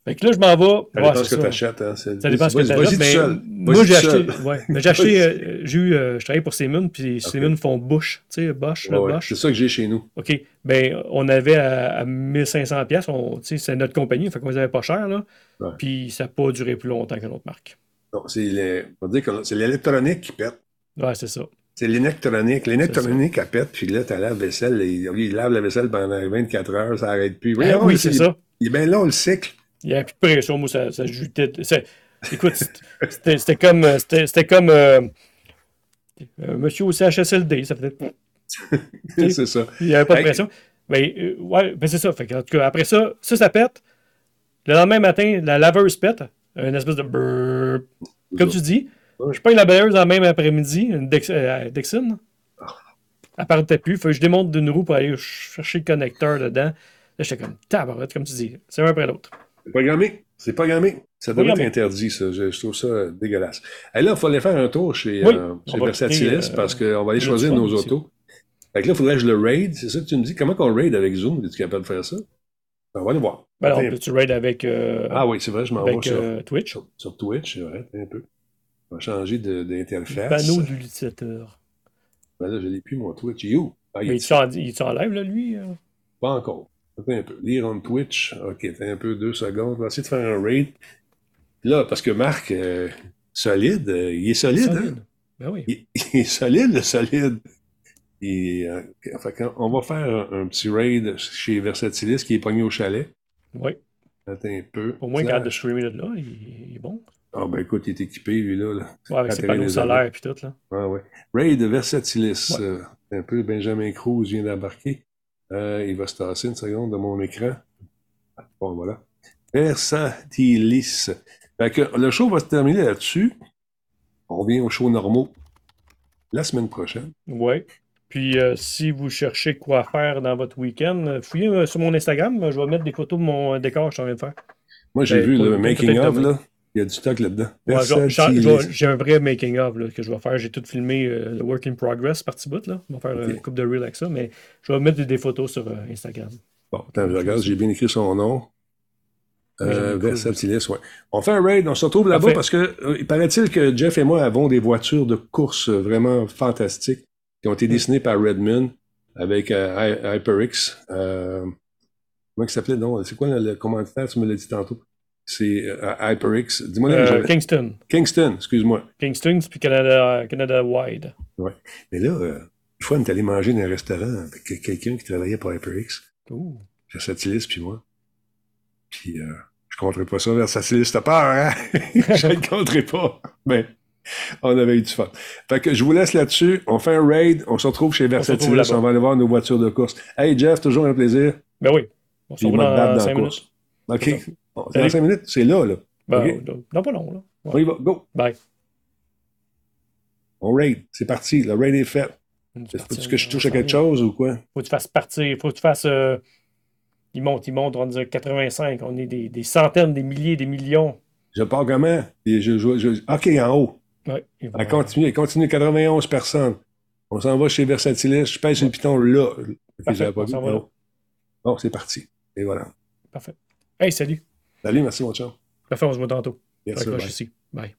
Fait que là, je m'en vais. Ça dépend ce que ça. t'achètes. Hein. Ça dépend ce que tu achètes. Mais moi, j'ai acheté. Ouais, mais j'ai acheté. [laughs] Euh, j'ai eu, euh, je travaille pour Siemens, puis Siemens font Bosch. Tu sais, Bosch, Ouais, ouais. Bosch. C'est ça que j'ai chez nous. OK. Ben, on avait à, à 1500 pièces, c'est notre compagnie, fait qu'on les avait pas cher là. Ouais. Puis ça n'a pas duré plus longtemps que notre marque. Non, c'est les- on dire que c'est l'électronique qui pète. Ouais, c'est ça. C'est l'électronique. L'électronique, elle pète, puis là, t'as la vaisselle, il, il lave la vaisselle pendant 24 heures, ça n'arrête plus. Ah oui, c'est ça. Il est bien long, le cycle. Il n'y avait plus de pression, moi, ça, ça jutait. Écoute, c'était c'était comme. euh, C'était c'était comme. euh, euh, monsieur au CHSLD, ça faisait. Ok. [laughs] c'est ça. Il n'y avait pas de pression. Euh, ouais, ben c'est ça. Fait en tout cas, après ça, ça, ça pète. Le lendemain matin, la laveuse pète. Une espèce de brrr. Comme tu dis, je prends la laveuse en même après-midi, une Dex, Dexine. Elle partait plus. Fait que je démonte d'une roue pour aller chercher le connecteur dedans. Là, j'étais comme tabarouette, comme tu dis. C'est un après l'autre. C'est programmé. C'est programmé. Ça devrait Programmé. être interdit, ça. Je, je trouve ça euh, dégueulasse. Et là, il fallait faire un tour chez, Oui. euh, chez Versatilis euh, parce qu'on va aller le choisir nos aussi. autos. Fait que là, il faudrait que je le raid. C'est ça que tu me dis? Comment qu'on raid avec Zoom? Es-tu capable de faire ça? Ben, on va aller voir. Ben alors, peux-tu raid avec, euh, Ah oui, c'est vrai, je m'en vais avec sur, euh, Twitch? sur, sur Twitch. C'est vrai, un peu. On va changer d'interface. Panneau de l'utilisateur. Ben là, je l'ai plus, mon Twitch. You! Ah, il est en, en live, là, lui? euh? Pas encore. Attends un peu. Lire on Twitch. OK, attends un peu, deux secondes. On va essayer de faire un raid. Là, parce que Marc, euh, solide, euh, il est solide, hein? Ben oui. Il, [laughs] il est solide, le solide. Et, euh, qu'on- on va faire un, un petit raid chez Versatilis qui est pogné au chalet. Oui. Attends un peu. Au moins, garde de streamer de là, il, il est bon. Ah, ben écoute, il est équipé, lui, là. là. Ouais, avec ses panneaux solaires et tout, là. Ah, ouais. Raid Versatilis. Ouais. un peu, Benjamin Cruz vient d'embarquer. Euh, il va se tasser une seconde de mon écran. Bon, voilà. Versatilis. Fait que le show va se terminer là-dessus. On revient au show normaux la semaine prochaine. Ouais. Puis, euh, si vous cherchez quoi faire dans votre week-end, euh, fouillez euh, sur mon Instagram. Je vais mettre des photos de mon décor que je suis en train de faire. Moi, j'ai Ben, vu le making of, là. Il y a du stock là-dedans. Ouais, J'ai un vrai making-of là, que je vais faire. J'ai tout filmé, euh, le work in progress, partie bout. Là. On va faire une coupe de reel avec ça, mais je vais mettre des, photos sur euh, Instagram. Bon, attends, je regarde, j'ai bien écrit son nom. Euh, Versatilis, ouais. On fait un raid, on se retrouve là-bas parce que euh, il paraît-il que Jeff et moi avons des voitures de course vraiment fantastiques qui ont été Mm. dessinées par Redmond avec Hy- HyperX. Comment il s'appelait, non? C'est quoi le, le commanditaire? Tu me l'as dit tantôt. C'est euh, HyperX. Dis-moi Euh, Kingston. Kingston, excuse-moi. Kingston, puis Canada, Canada Wide. Mais là, euh, une fois, on est allé manger dans un restaurant avec quelqu'un qui travaillait pour HyperX. Ouh. Versatilis, puis moi. Puis, euh, je ne compterai pas ça, Versatilis, t'as peur, hein? [laughs] je ne compterai pas. Mais, on avait eu du fun. Fait que je vous laisse là-dessus. On fait un raid. On se retrouve chez retrouve Versatilis. On va aller voir nos voitures de course. Hey, Jeff, toujours un plaisir. Ben oui. On se battre dans dans 5 la minutes. OK. Bon, dans Salut. 5 minutes, c'est là, là. Ben. Non, pas long, là. Ouais. On y va. Go. Bye. On raid. C'est parti. Le raid est fait. Tu Faut-tu que je touche à quelque chose ou quoi? Faut que tu fasses partir. Faut que tu fasses. euh, Il monte, il monte, on dire 85. On est des, des centaines, des milliers, des millions. Je pars comment? Et je, je- je- OK, en haut. Ouais, il va- Elle continue, elle continue 91 personnes. On s'en va chez Versatilis. Je pèse le piton là. Parfait, pas on vu? là. Bon, c'est parti. Et voilà. Parfait. Hey, salut. Salut, merci mon chum. Parfait, on se voit tantôt. Bye. ici. Bye.